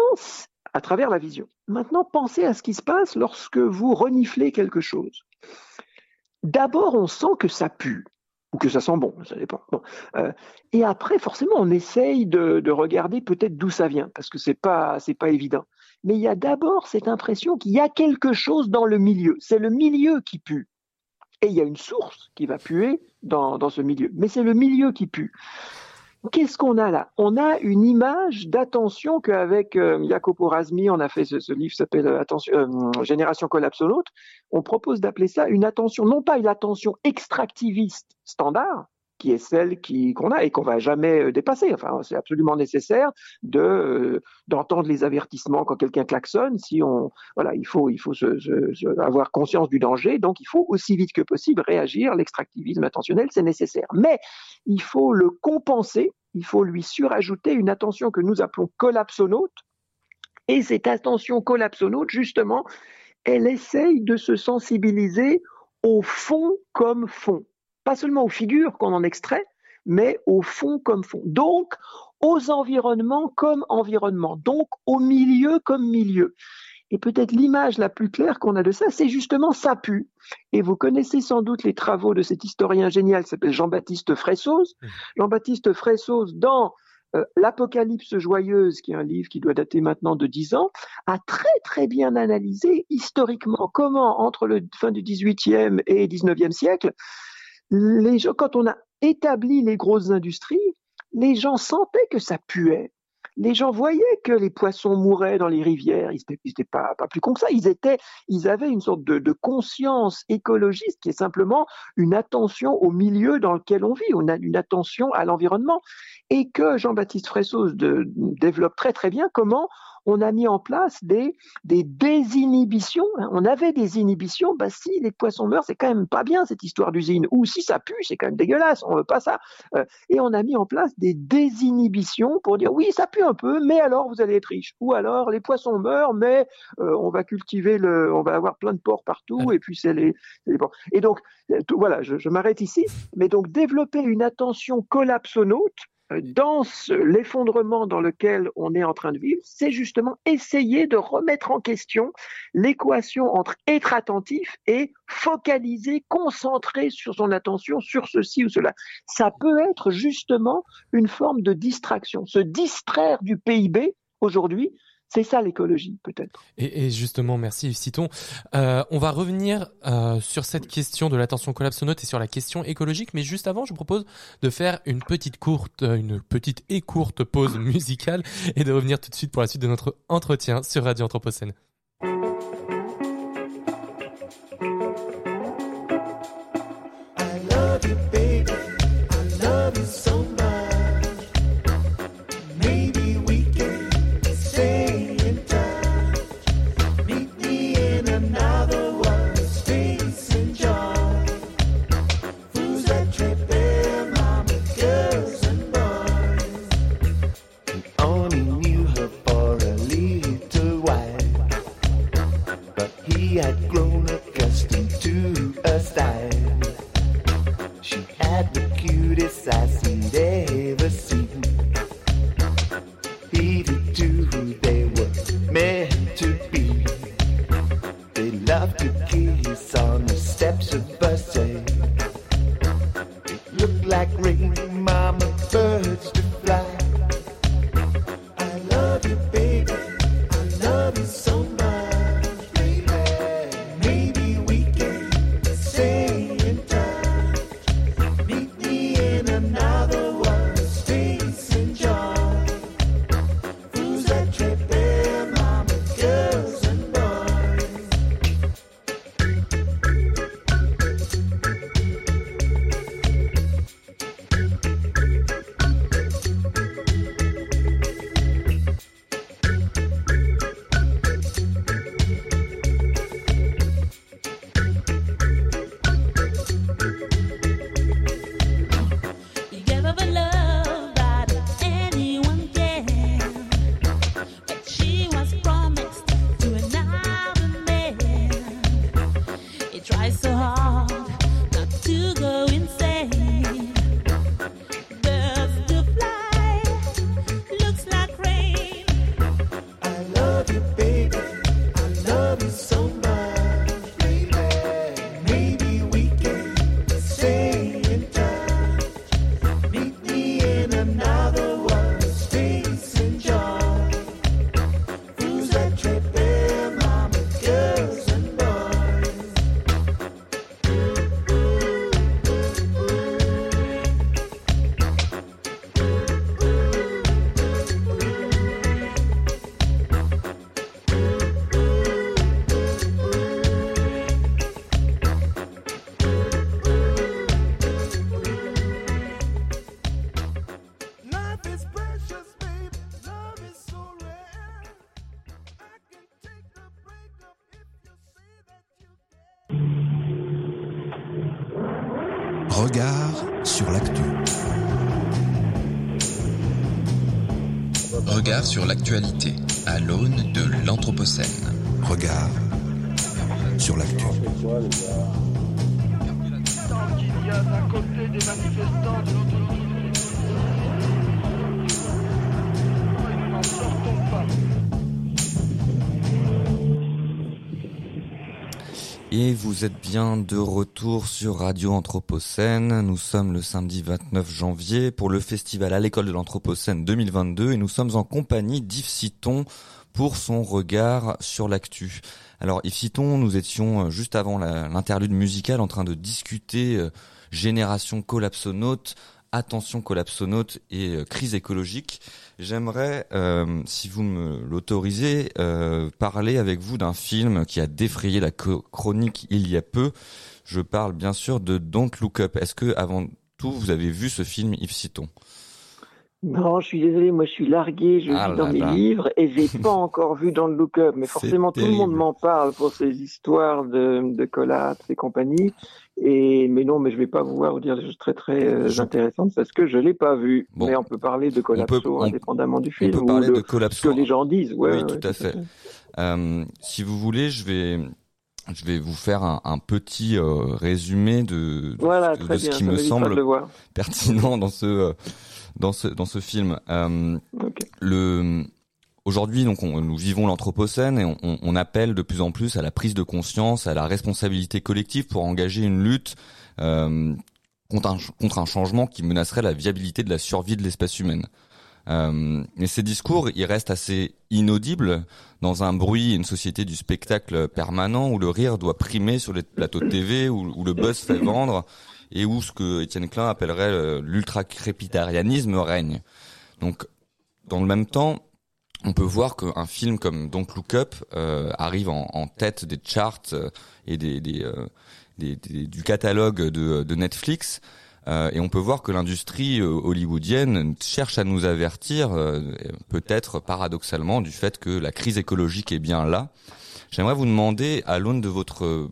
[SPEAKER 7] à travers la vision. Maintenant, pensez à ce qui se passe lorsque vous reniflez quelque chose. D'abord, on sent que ça pue ou que ça sent bon, ça dépend. Euh, et après, forcément, on essaye de, de regarder peut-être d'où ça vient, parce que c'est pas pas évident. Mais il y a d'abord cette impression qu'il y a quelque chose dans le milieu. C'est le milieu qui pue. Et il y a une source qui va puer dans ce milieu. Mais c'est le milieu qui pue. Qu'est-ce qu'on a là? On a une image d'attention qu'avec euh, Jacopo Razmi, on a fait ce, ce livre s'appelle euh, attention, euh, Génération collapsonaute. On propose d'appeler ça une attention, non pas une attention extractiviste standard, qui est celle qu'on a et qu'on va jamais dépasser. Enfin, c'est absolument nécessaire de d'entendre les avertissements quand quelqu'un klaxonne. Si on voilà, il faut il faut avoir conscience du danger. Donc, il faut aussi vite que possible réagir. L'extractivisme attentionnel, c'est nécessaire. Mais il faut le compenser. Il faut lui surajouter une attention que nous appelons collapsonaute. Et cette attention collapsonaute, justement, elle essaye de se sensibiliser au fond comme fond pas seulement aux figures qu'on en extrait, mais au fond comme fond. Donc, aux environnements comme environnement. Donc, au milieu comme milieu. Et peut-être l'image la plus claire qu'on a de ça, c'est justement ça pue. Et vous connaissez sans doute les travaux de cet historien génial qui s'appelle Jean-Baptiste Fressoz. Jean-Baptiste Fressoz, dans euh, L'Apocalypse joyeuse, qui est un livre qui doit dater maintenant de 10 ans, a très très bien analysé historiquement comment, entre le fin du 18e et 19e siècle, quand on a établi les grosses industries, les gens sentaient que ça puait. les gens voyaient que les poissons mouraient dans les rivières. Ils n'étaient pas, pas plus con que ça. Ils avaient une sorte de, conscience écologiste qui est simplement une attention au milieu dans lequel on vit. On a une attention à l'environnement et que Jean-Baptiste Fressos développe très très bien comment on a mis en place des, des désinhibitions. Hein. On avait des inhibitions. Bah, si les poissons meurent, c'est quand même pas bien cette histoire d'usine. Ou si ça pue, c'est quand même dégueulasse. On veut pas ça. Euh, et on a mis en place des désinhibitions pour dire oui, ça pue un peu, mais alors vous allez être riche. Ou alors les poissons meurent, mais euh, on va cultiver le, on va avoir plein de porcs partout. Et puis c'est les, les Et donc euh, voilà, je, je m'arrête ici. Mais donc développer une attention collapsonaute dans l'effondrement dans lequel on est en train de vivre, c'est justement essayer de remettre en question l'équation entre être attentif et focaliser, concentrer sur son attention sur ceci ou cela. Ça peut être justement une forme de distraction. Se distraire du PIB aujourd'hui, c'est ça l'écologie, peut-être.
[SPEAKER 8] Et, justement, merci Citon. Euh, on va revenir euh, sur cette question de l'attention collapsonote et sur la question écologique, mais juste avant, je propose de faire une petite courte, euh, une petite et courte pause musicale et de revenir tout de suite pour la suite de notre entretien sur Radio Anthropocène.
[SPEAKER 9] À l'aune de l'Anthropocène.
[SPEAKER 4] Regard sur l'actu.
[SPEAKER 3] Vous êtes bien de retour sur Radio Anthropocène. Nous sommes le samedi 29 janvier pour le festival à l'école de l'Anthropocène 2022 et nous sommes en compagnie d'Yves Citon pour son regard sur l'actu. Alors Yves Citon, nous étions euh, juste avant l'interlude musicale en train de discuter euh, génération collapsonaute, Attention collapsonaute et euh, crise écologique. J'aimerais, euh, si vous me l'autorisez, euh, parler avec vous d'un film qui a défrayé la chronique il y a peu. Je parle bien sûr de Don't Look Up. Est-ce que avant tout vous avez vu ce film Yves Citon?
[SPEAKER 7] Non, je suis désolé, moi je suis largué, je
[SPEAKER 3] Ah
[SPEAKER 7] lis dans mes
[SPEAKER 3] là.
[SPEAKER 7] livres et j'ai [LAUGHS] pas encore vu dans le look-up, mais forcément tout le monde m'en parle pour ces histoires de, de collapse et compagnie. Et mais non, mais je vais pas pouvoir vous dire des choses très très euh,
[SPEAKER 3] Je-
[SPEAKER 7] intéressantes parce que je l'ai pas vu.
[SPEAKER 3] Bon.
[SPEAKER 7] Mais on peut parler de collapso
[SPEAKER 3] peut- on-
[SPEAKER 7] indépendamment du
[SPEAKER 3] On
[SPEAKER 7] film
[SPEAKER 3] peut
[SPEAKER 7] ou
[SPEAKER 3] parler
[SPEAKER 7] de
[SPEAKER 3] de
[SPEAKER 7] ce que
[SPEAKER 3] collapso.
[SPEAKER 7] les gens disent. Ouais,
[SPEAKER 3] Oui,
[SPEAKER 7] ouais,
[SPEAKER 3] tout à fait. Euh, si vous voulez, je vais, je vais vous faire un, un petit euh, résumé de, de,
[SPEAKER 7] Voilà,
[SPEAKER 3] de
[SPEAKER 7] très
[SPEAKER 3] ce
[SPEAKER 7] bien.
[SPEAKER 3] qui me semble [LAUGHS] pertinent dans ce, euh, dans ce, dans ce film. Euh, le, aujourd'hui, donc, on- nous vivons l'anthropocène et on, on- on appelle de plus en plus à la prise de conscience, à la responsabilité collective pour engager une lutte euh, contre, un, contre un changement qui menacerait la viabilité de la survie de l'espèce humaine. Euh, mais ces discours, ils restent assez inaudibles dans un bruit et une société du spectacle permanent où le rire doit primer sur les plateaux de TV, où, où le buzz fait vendre et où ce que Étienne Klein appellerait euh, l'ultra-crépitarianisme règne. Donc, dans le même temps, on peut voir qu'un film comme Don't Look Up euh, arrive en, tête des charts euh, et des, des, euh, du catalogue de, Netflix. Euh, et on peut voir que l'industrie euh, hollywoodienne cherche à nous avertir, peut-être paradoxalement, du fait que la crise écologique est bien là. J'aimerais vous demander, à l'aune de votre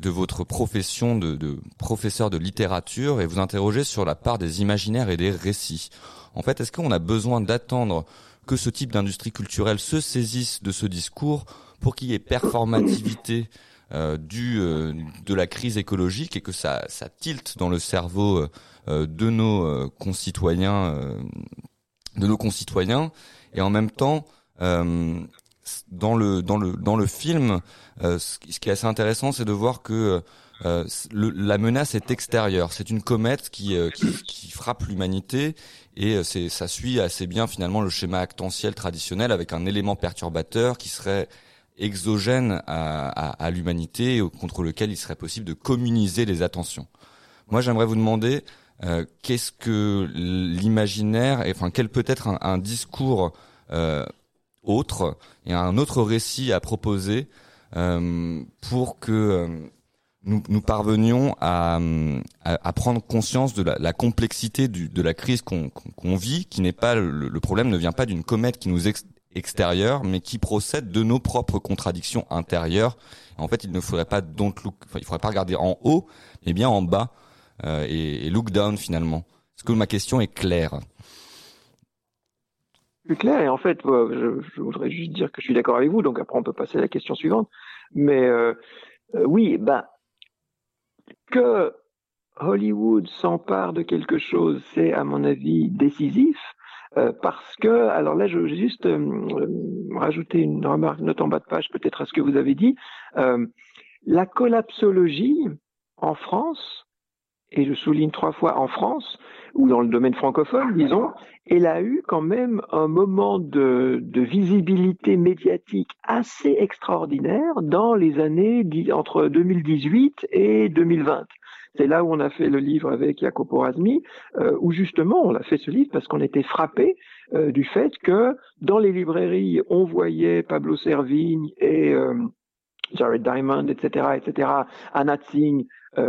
[SPEAKER 3] de votre profession de, de professeur de littérature, et vous interroger sur la part des imaginaires et des récits. En fait, est-ce qu'on a besoin d'attendre que ce type d'industrie culturelle se saisisse de ce discours pour qu'il y ait performativité euh, du euh, de la crise écologique et que ça ça tilte dans le cerveau euh, euh, de nos euh, concitoyens euh, de nos concitoyens et en même temps dans le dans le dans le film euh, ce qui est assez intéressant c'est de voir que euh, le- la menace est extérieure c'est une comète qui euh, qui, qui frappe l'humanité et euh, c'est ça suit assez bien finalement le schéma actantiel traditionnel avec un élément perturbateur qui serait exogène à, à, à l'humanité contre lequel il serait possible de communiser les attentions. Moi, j'aimerais vous demander euh, qu'est-ce que l'imaginaire, enfin quel peut être un, un discours euh, autre et un autre récit à proposer euh, pour que euh, nous, nous parvenions à, à, à prendre conscience de la, la complexité du, de la crise qu'on qu'on vit, qui n'est pas le, le problème ne vient pas d'une comète qui nous ex- extérieure, mais qui procède de nos propres contradictions intérieures. En fait, il ne faudrait pas don't il faudrait pas regarder en haut, mais bien en bas euh, et, et look down finalement. Est-ce que ma question est claire?
[SPEAKER 7] Plus clair. Et en fait, je, voudrais juste dire que je suis d'accord avec vous. Donc après, on peut passer à la question suivante. Mais euh, euh, oui, ben que Hollywood s'empare de quelque chose, c'est à mon avis décisif. euh, parce que, alors là, je vais juste rajouter une remarque, note en bas de page, peut-être à ce que vous avez dit. La collapsologie en France, et je souligne trois fois en France, ou dans le domaine francophone, disons, elle a eu quand même un moment de, visibilité médiatique assez extraordinaire dans les années entre 2018 et 2020. C'est là où on a fait le livre avec Jacopo Razmi, euh, où justement on a fait ce livre parce qu'on était frappé euh, du fait que dans les librairies on voyait Pablo Servigne et euh, Jared Diamond, etc., etc., Anna Tsing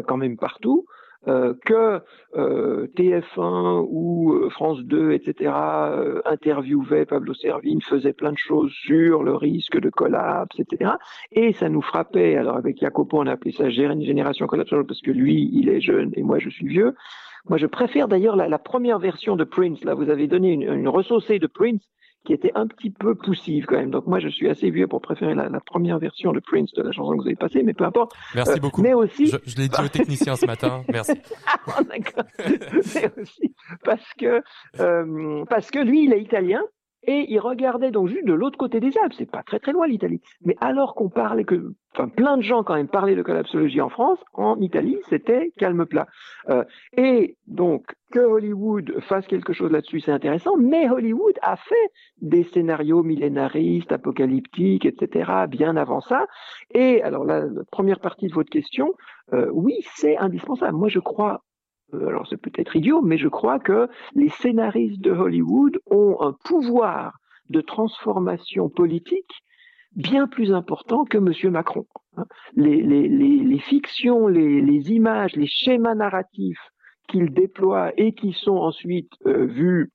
[SPEAKER 7] quand même partout, euh, que euh, TF1 ou euh, France 2, etc., euh, interviewaient Pablo Servigne, faisaient plein de choses sur le risque de collapse, etc. Et ça nous frappait. Alors avec Jacopo, on a appelé ça gé- génération collapse parce que lui, il est jeune et moi, je suis vieux. Moi, je préfère d'ailleurs la, la première version de Prince. Là, vous avez donné une, une ressaucée de Prince qui était un petit peu poussive quand même. Donc moi, je suis assez vieux pour préférer la, la première version de Prince de la chanson que vous avez passée, mais peu importe.
[SPEAKER 1] Merci
[SPEAKER 7] Euh,
[SPEAKER 1] beaucoup.
[SPEAKER 7] Mais aussi,
[SPEAKER 1] Je, je l'ai dit au [LAUGHS] technicien ce matin. Merci. [LAUGHS]
[SPEAKER 7] Ah. Mais aussi parce que euh, parce que lui, il est italien et il regardait donc juste de l'autre côté des Alpes. C'est pas très très loin l'Italie. Mais alors qu'on parlait que, enfin, plein de gens quand même parlaient de collapsologie en France, en Italie, c'était calme plat. Euh, et donc que Hollywood fasse quelque chose là-dessus, c'est intéressant. Mais Hollywood a fait des scénarios millénaristes, apocalyptiques, etc. Bien avant ça. Et alors la, la première partie de votre question, euh, oui, c'est indispensable. Moi, je crois alors c'est peut-être idiot, mais je crois que les scénaristes de Hollywood ont un pouvoir de transformation politique bien plus important que M. Macron. Hein. Les, fictions, les, les, images, les schémas narratifs qu'ils déploient et qui sont ensuite euh, vus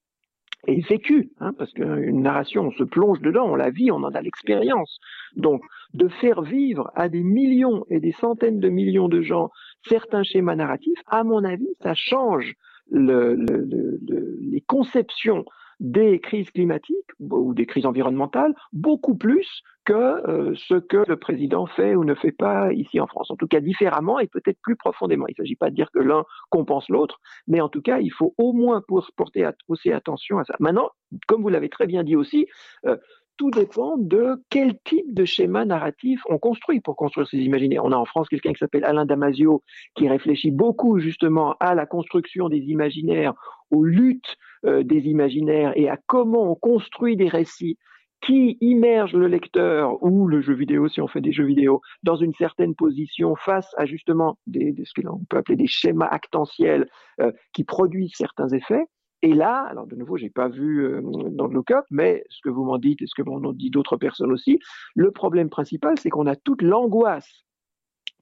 [SPEAKER 7] et vécus, hein, parce qu'une narration, on se plonge dedans, on la vit, on en a l'expérience. Donc, de faire vivre à des millions et des centaines de millions de gens certains schémas narratifs, à mon avis, ça change le, le, le, les conceptions des crises climatiques ou des crises environnementales beaucoup plus que euh, ce que le président fait ou ne fait pas ici en France. En tout cas, différemment et peut-être plus profondément. Il ne s'agit pas de dire que l'un compense l'autre, mais en tout cas, il faut au moins porter aussi attention à ça. Maintenant, comme vous l'avez très bien dit aussi, euh, tout dépend de quel type de schéma narratif on construit pour construire ces imaginaires. On a en France quelqu'un qui s'appelle Alain Damasio qui réfléchit beaucoup justement à la construction des imaginaires, aux luttes euh, des imaginaires et à comment on construit des récits qui immergent le lecteur ou le jeu vidéo, si on fait des jeux vidéo, dans une certaine position face à justement des, ce qu'on peut appeler des schémas actentiels euh, qui produisent certains effets. Et là, alors de nouveau, j'ai pas vu euh, dans le look-up, mais ce que vous m'en dites et ce que m'ont dit d'autres personnes aussi, le problème principal, c'est qu'on a toute l'angoisse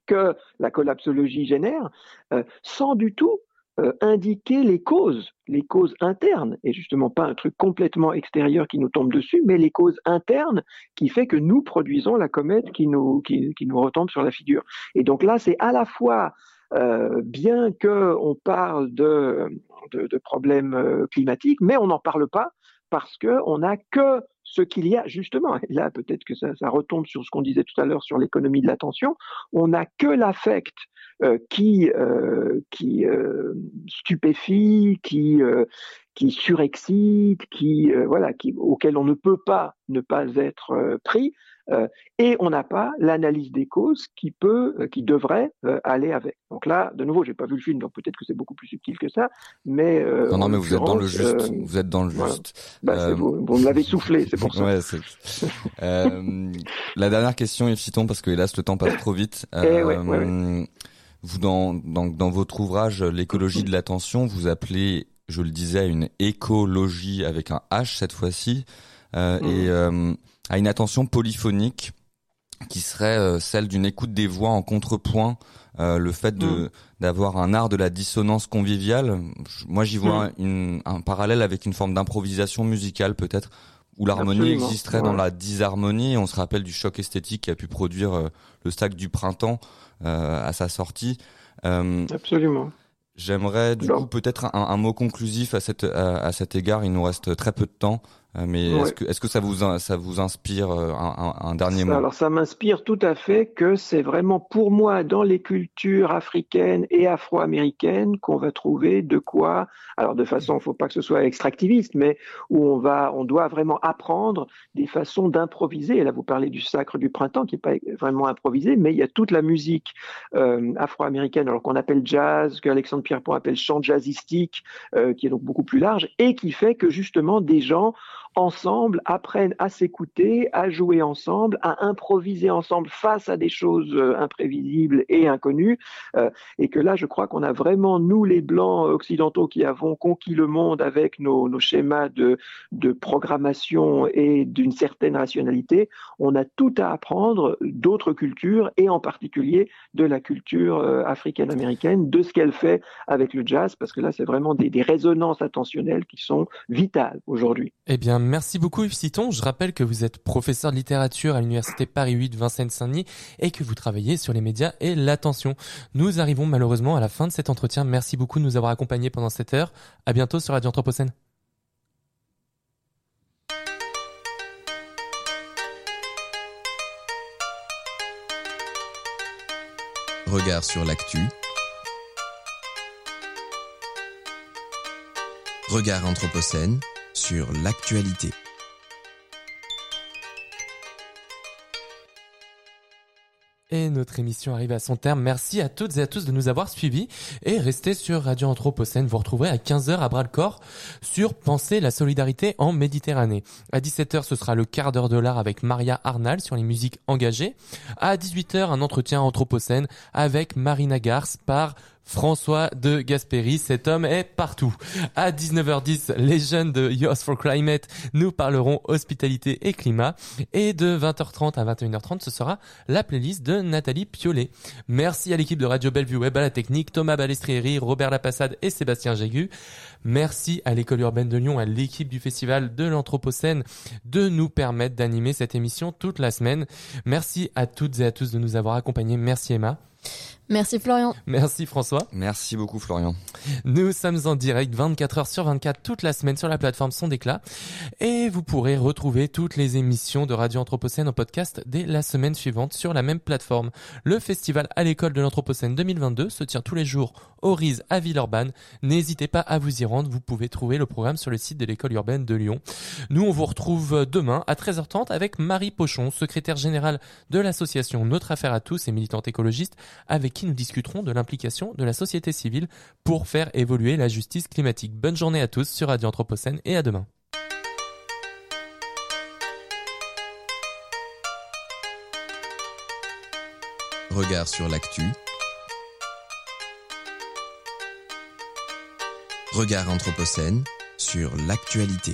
[SPEAKER 7] que la collapsologie génère, euh, sans du tout euh, indiquer les causes, les causes internes, et justement pas un truc complètement extérieur qui nous tombe dessus, mais les causes internes qui fait que nous produisons la comète qui nous retombe sur la figure. Et donc là, c'est à la fois euh, bien qu'on parle de, de, de problèmes euh, climatiques, mais on n'en parle pas parce qu'on n'a que ce qu'il y a justement, et là peut-être que ça, ça, retombe sur ce qu'on disait tout à l'heure sur l'économie de l'attention, on n'a que l'affect euh, qui, euh, qui euh, stupéfie, qui, euh, qui surexcite, qui, voilà, qui, auquel on ne peut pas ne pas être pris, euh, et on n'a pas l'analyse des causes qui peut, euh, qui devrait euh, aller avec. Donc là, de nouveau, j'ai pas vu le film, donc peut-être que c'est beaucoup plus subtil que ça, mais
[SPEAKER 3] non, non, mais vous êtes dans le juste. vous êtes dans le juste.
[SPEAKER 7] Bah, vous, vous me l'avez [LAUGHS] soufflé, c'est pour ça.
[SPEAKER 3] ouais, la dernière question, Yves Citon, parce que hélas le temps passe trop vite. [LAUGHS]
[SPEAKER 7] Eh ouais, ouais,
[SPEAKER 3] vous dans, dans dans votre ouvrage l'écologie de l'attention, vous appelez, je le disais, une écologie avec un H cette fois-ci, et mmh à une attention polyphonique qui serait euh, celle d'une écoute des voix en contrepoint, euh, le fait de mm. d'avoir un art de la dissonance conviviale. Moi, j'y vois mm. une, un parallèle avec une forme d'improvisation musicale peut-être où l'harmonie existerait dans la disharmonie. On se rappelle du choc esthétique qui a pu produire euh, le stack du printemps à sa sortie.
[SPEAKER 7] Absolument.
[SPEAKER 3] J'aimerais du coup peut-être un, un, mot conclusif à, cette, à, à, cet égard. Il nous reste très peu de temps. Euh, mais est-ce que, est-ce que ça vous ça vous inspire euh, un, un, dernier mot?
[SPEAKER 7] Alors ça m'inspire tout à fait que c'est vraiment pour moi dans les cultures africaines et afro-américaines qu'on va trouver de quoi. Alors de façon, faut pas que ce soit extractiviste, mais où on va, on doit vraiment apprendre des façons d'improviser. Et là, vous parlez du sacre du printemps qui est pas vraiment improvisé, mais il y a toute la musique euh, afro-américaine, alors qu'on appelle jazz, que Alexandre Pierrepont appelle chant jazzistique, euh, qui est donc beaucoup plus large et qui fait que justement des gens ensemble apprennent à s'écouter, à jouer ensemble, à improviser ensemble face à des choses euh, imprévisibles et inconnues. Euh, et que là, je crois qu'on a vraiment, nous les Blancs occidentaux qui avons conquis le monde avec nos, nos schémas de, de programmation et d'une certaine rationalité, on a tout à apprendre d'autres cultures et en particulier de la culture euh, africaine-américaine, de ce qu'elle fait avec le jazz, parce que là, c'est vraiment des, des résonances attentionnelles qui sont vitales aujourd'hui.
[SPEAKER 1] Eh bien, merci beaucoup Yves Citon. Je rappelle que vous êtes professeur de littérature à l'université Paris 8 Vincennes-Saint-Denis et que vous travaillez sur les médias et l'attention. Nous arrivons malheureusement à la fin de cet entretien. Merci beaucoup de nous avoir accompagnés pendant cette heure. À bientôt sur Radio Anthropocène.
[SPEAKER 9] Regard sur l'actu. Regard Anthropocène sur l'actualité.
[SPEAKER 1] Et notre émission arrive à son terme. Merci à toutes et à tous de nous avoir suivis et restez sur Radio Anthropocène. Vous retrouverez à 15h à bras le corps sur Penser la solidarité en Méditerranée. À 17h, ce sera le quart d'heure de l'art avec Maria Arnal sur les musiques engagées. À 18h, un entretien Anthropocène avec Marina Garce par François de Gasperi, cet homme est partout. À 19h10, les jeunes de Youth for Climate nous parleront hospitalité et climat. Et de 20h30 à 21h30, ce sera la playlist de Nathalie Piolet. Merci à l'équipe de Radio Bellevue Web, à la technique, Thomas Balestrieri, Robert Lapassade et Sébastien Jégu. Merci à l'école urbaine de Lyon, à l'équipe du festival de l'Anthropocène de nous permettre d'animer cette émission toute la semaine. Merci à toutes et à tous de nous avoir accompagnés. Merci Emma.
[SPEAKER 2] Merci Florian.
[SPEAKER 1] Merci François.
[SPEAKER 3] Merci beaucoup Florian.
[SPEAKER 1] Nous sommes en direct 24 heures sur 24 toute la semaine sur la plateforme Son d'éclat et vous pourrez retrouver toutes les émissions de Radio Anthropocène en podcast dès la semaine suivante sur la même plateforme. Le festival à l'école de l'Anthropocène 2022 se tient tous les jours au RISE à Villeurbanne. N'hésitez pas à vous y rendre, vous pouvez trouver le programme sur le site de l'école urbaine de Lyon. Nous on vous retrouve demain à 13h30 avec Marie Pochon, secrétaire générale de l'association Notre Affaire à tous et militante écologiste avec qui nous discuterons de l'implication de la société civile pour faire évoluer la justice climatique. Bonne journée à tous sur Radio Anthropocène et à demain.
[SPEAKER 9] Regard sur l'actu. Regard Anthropocène sur l'actualité.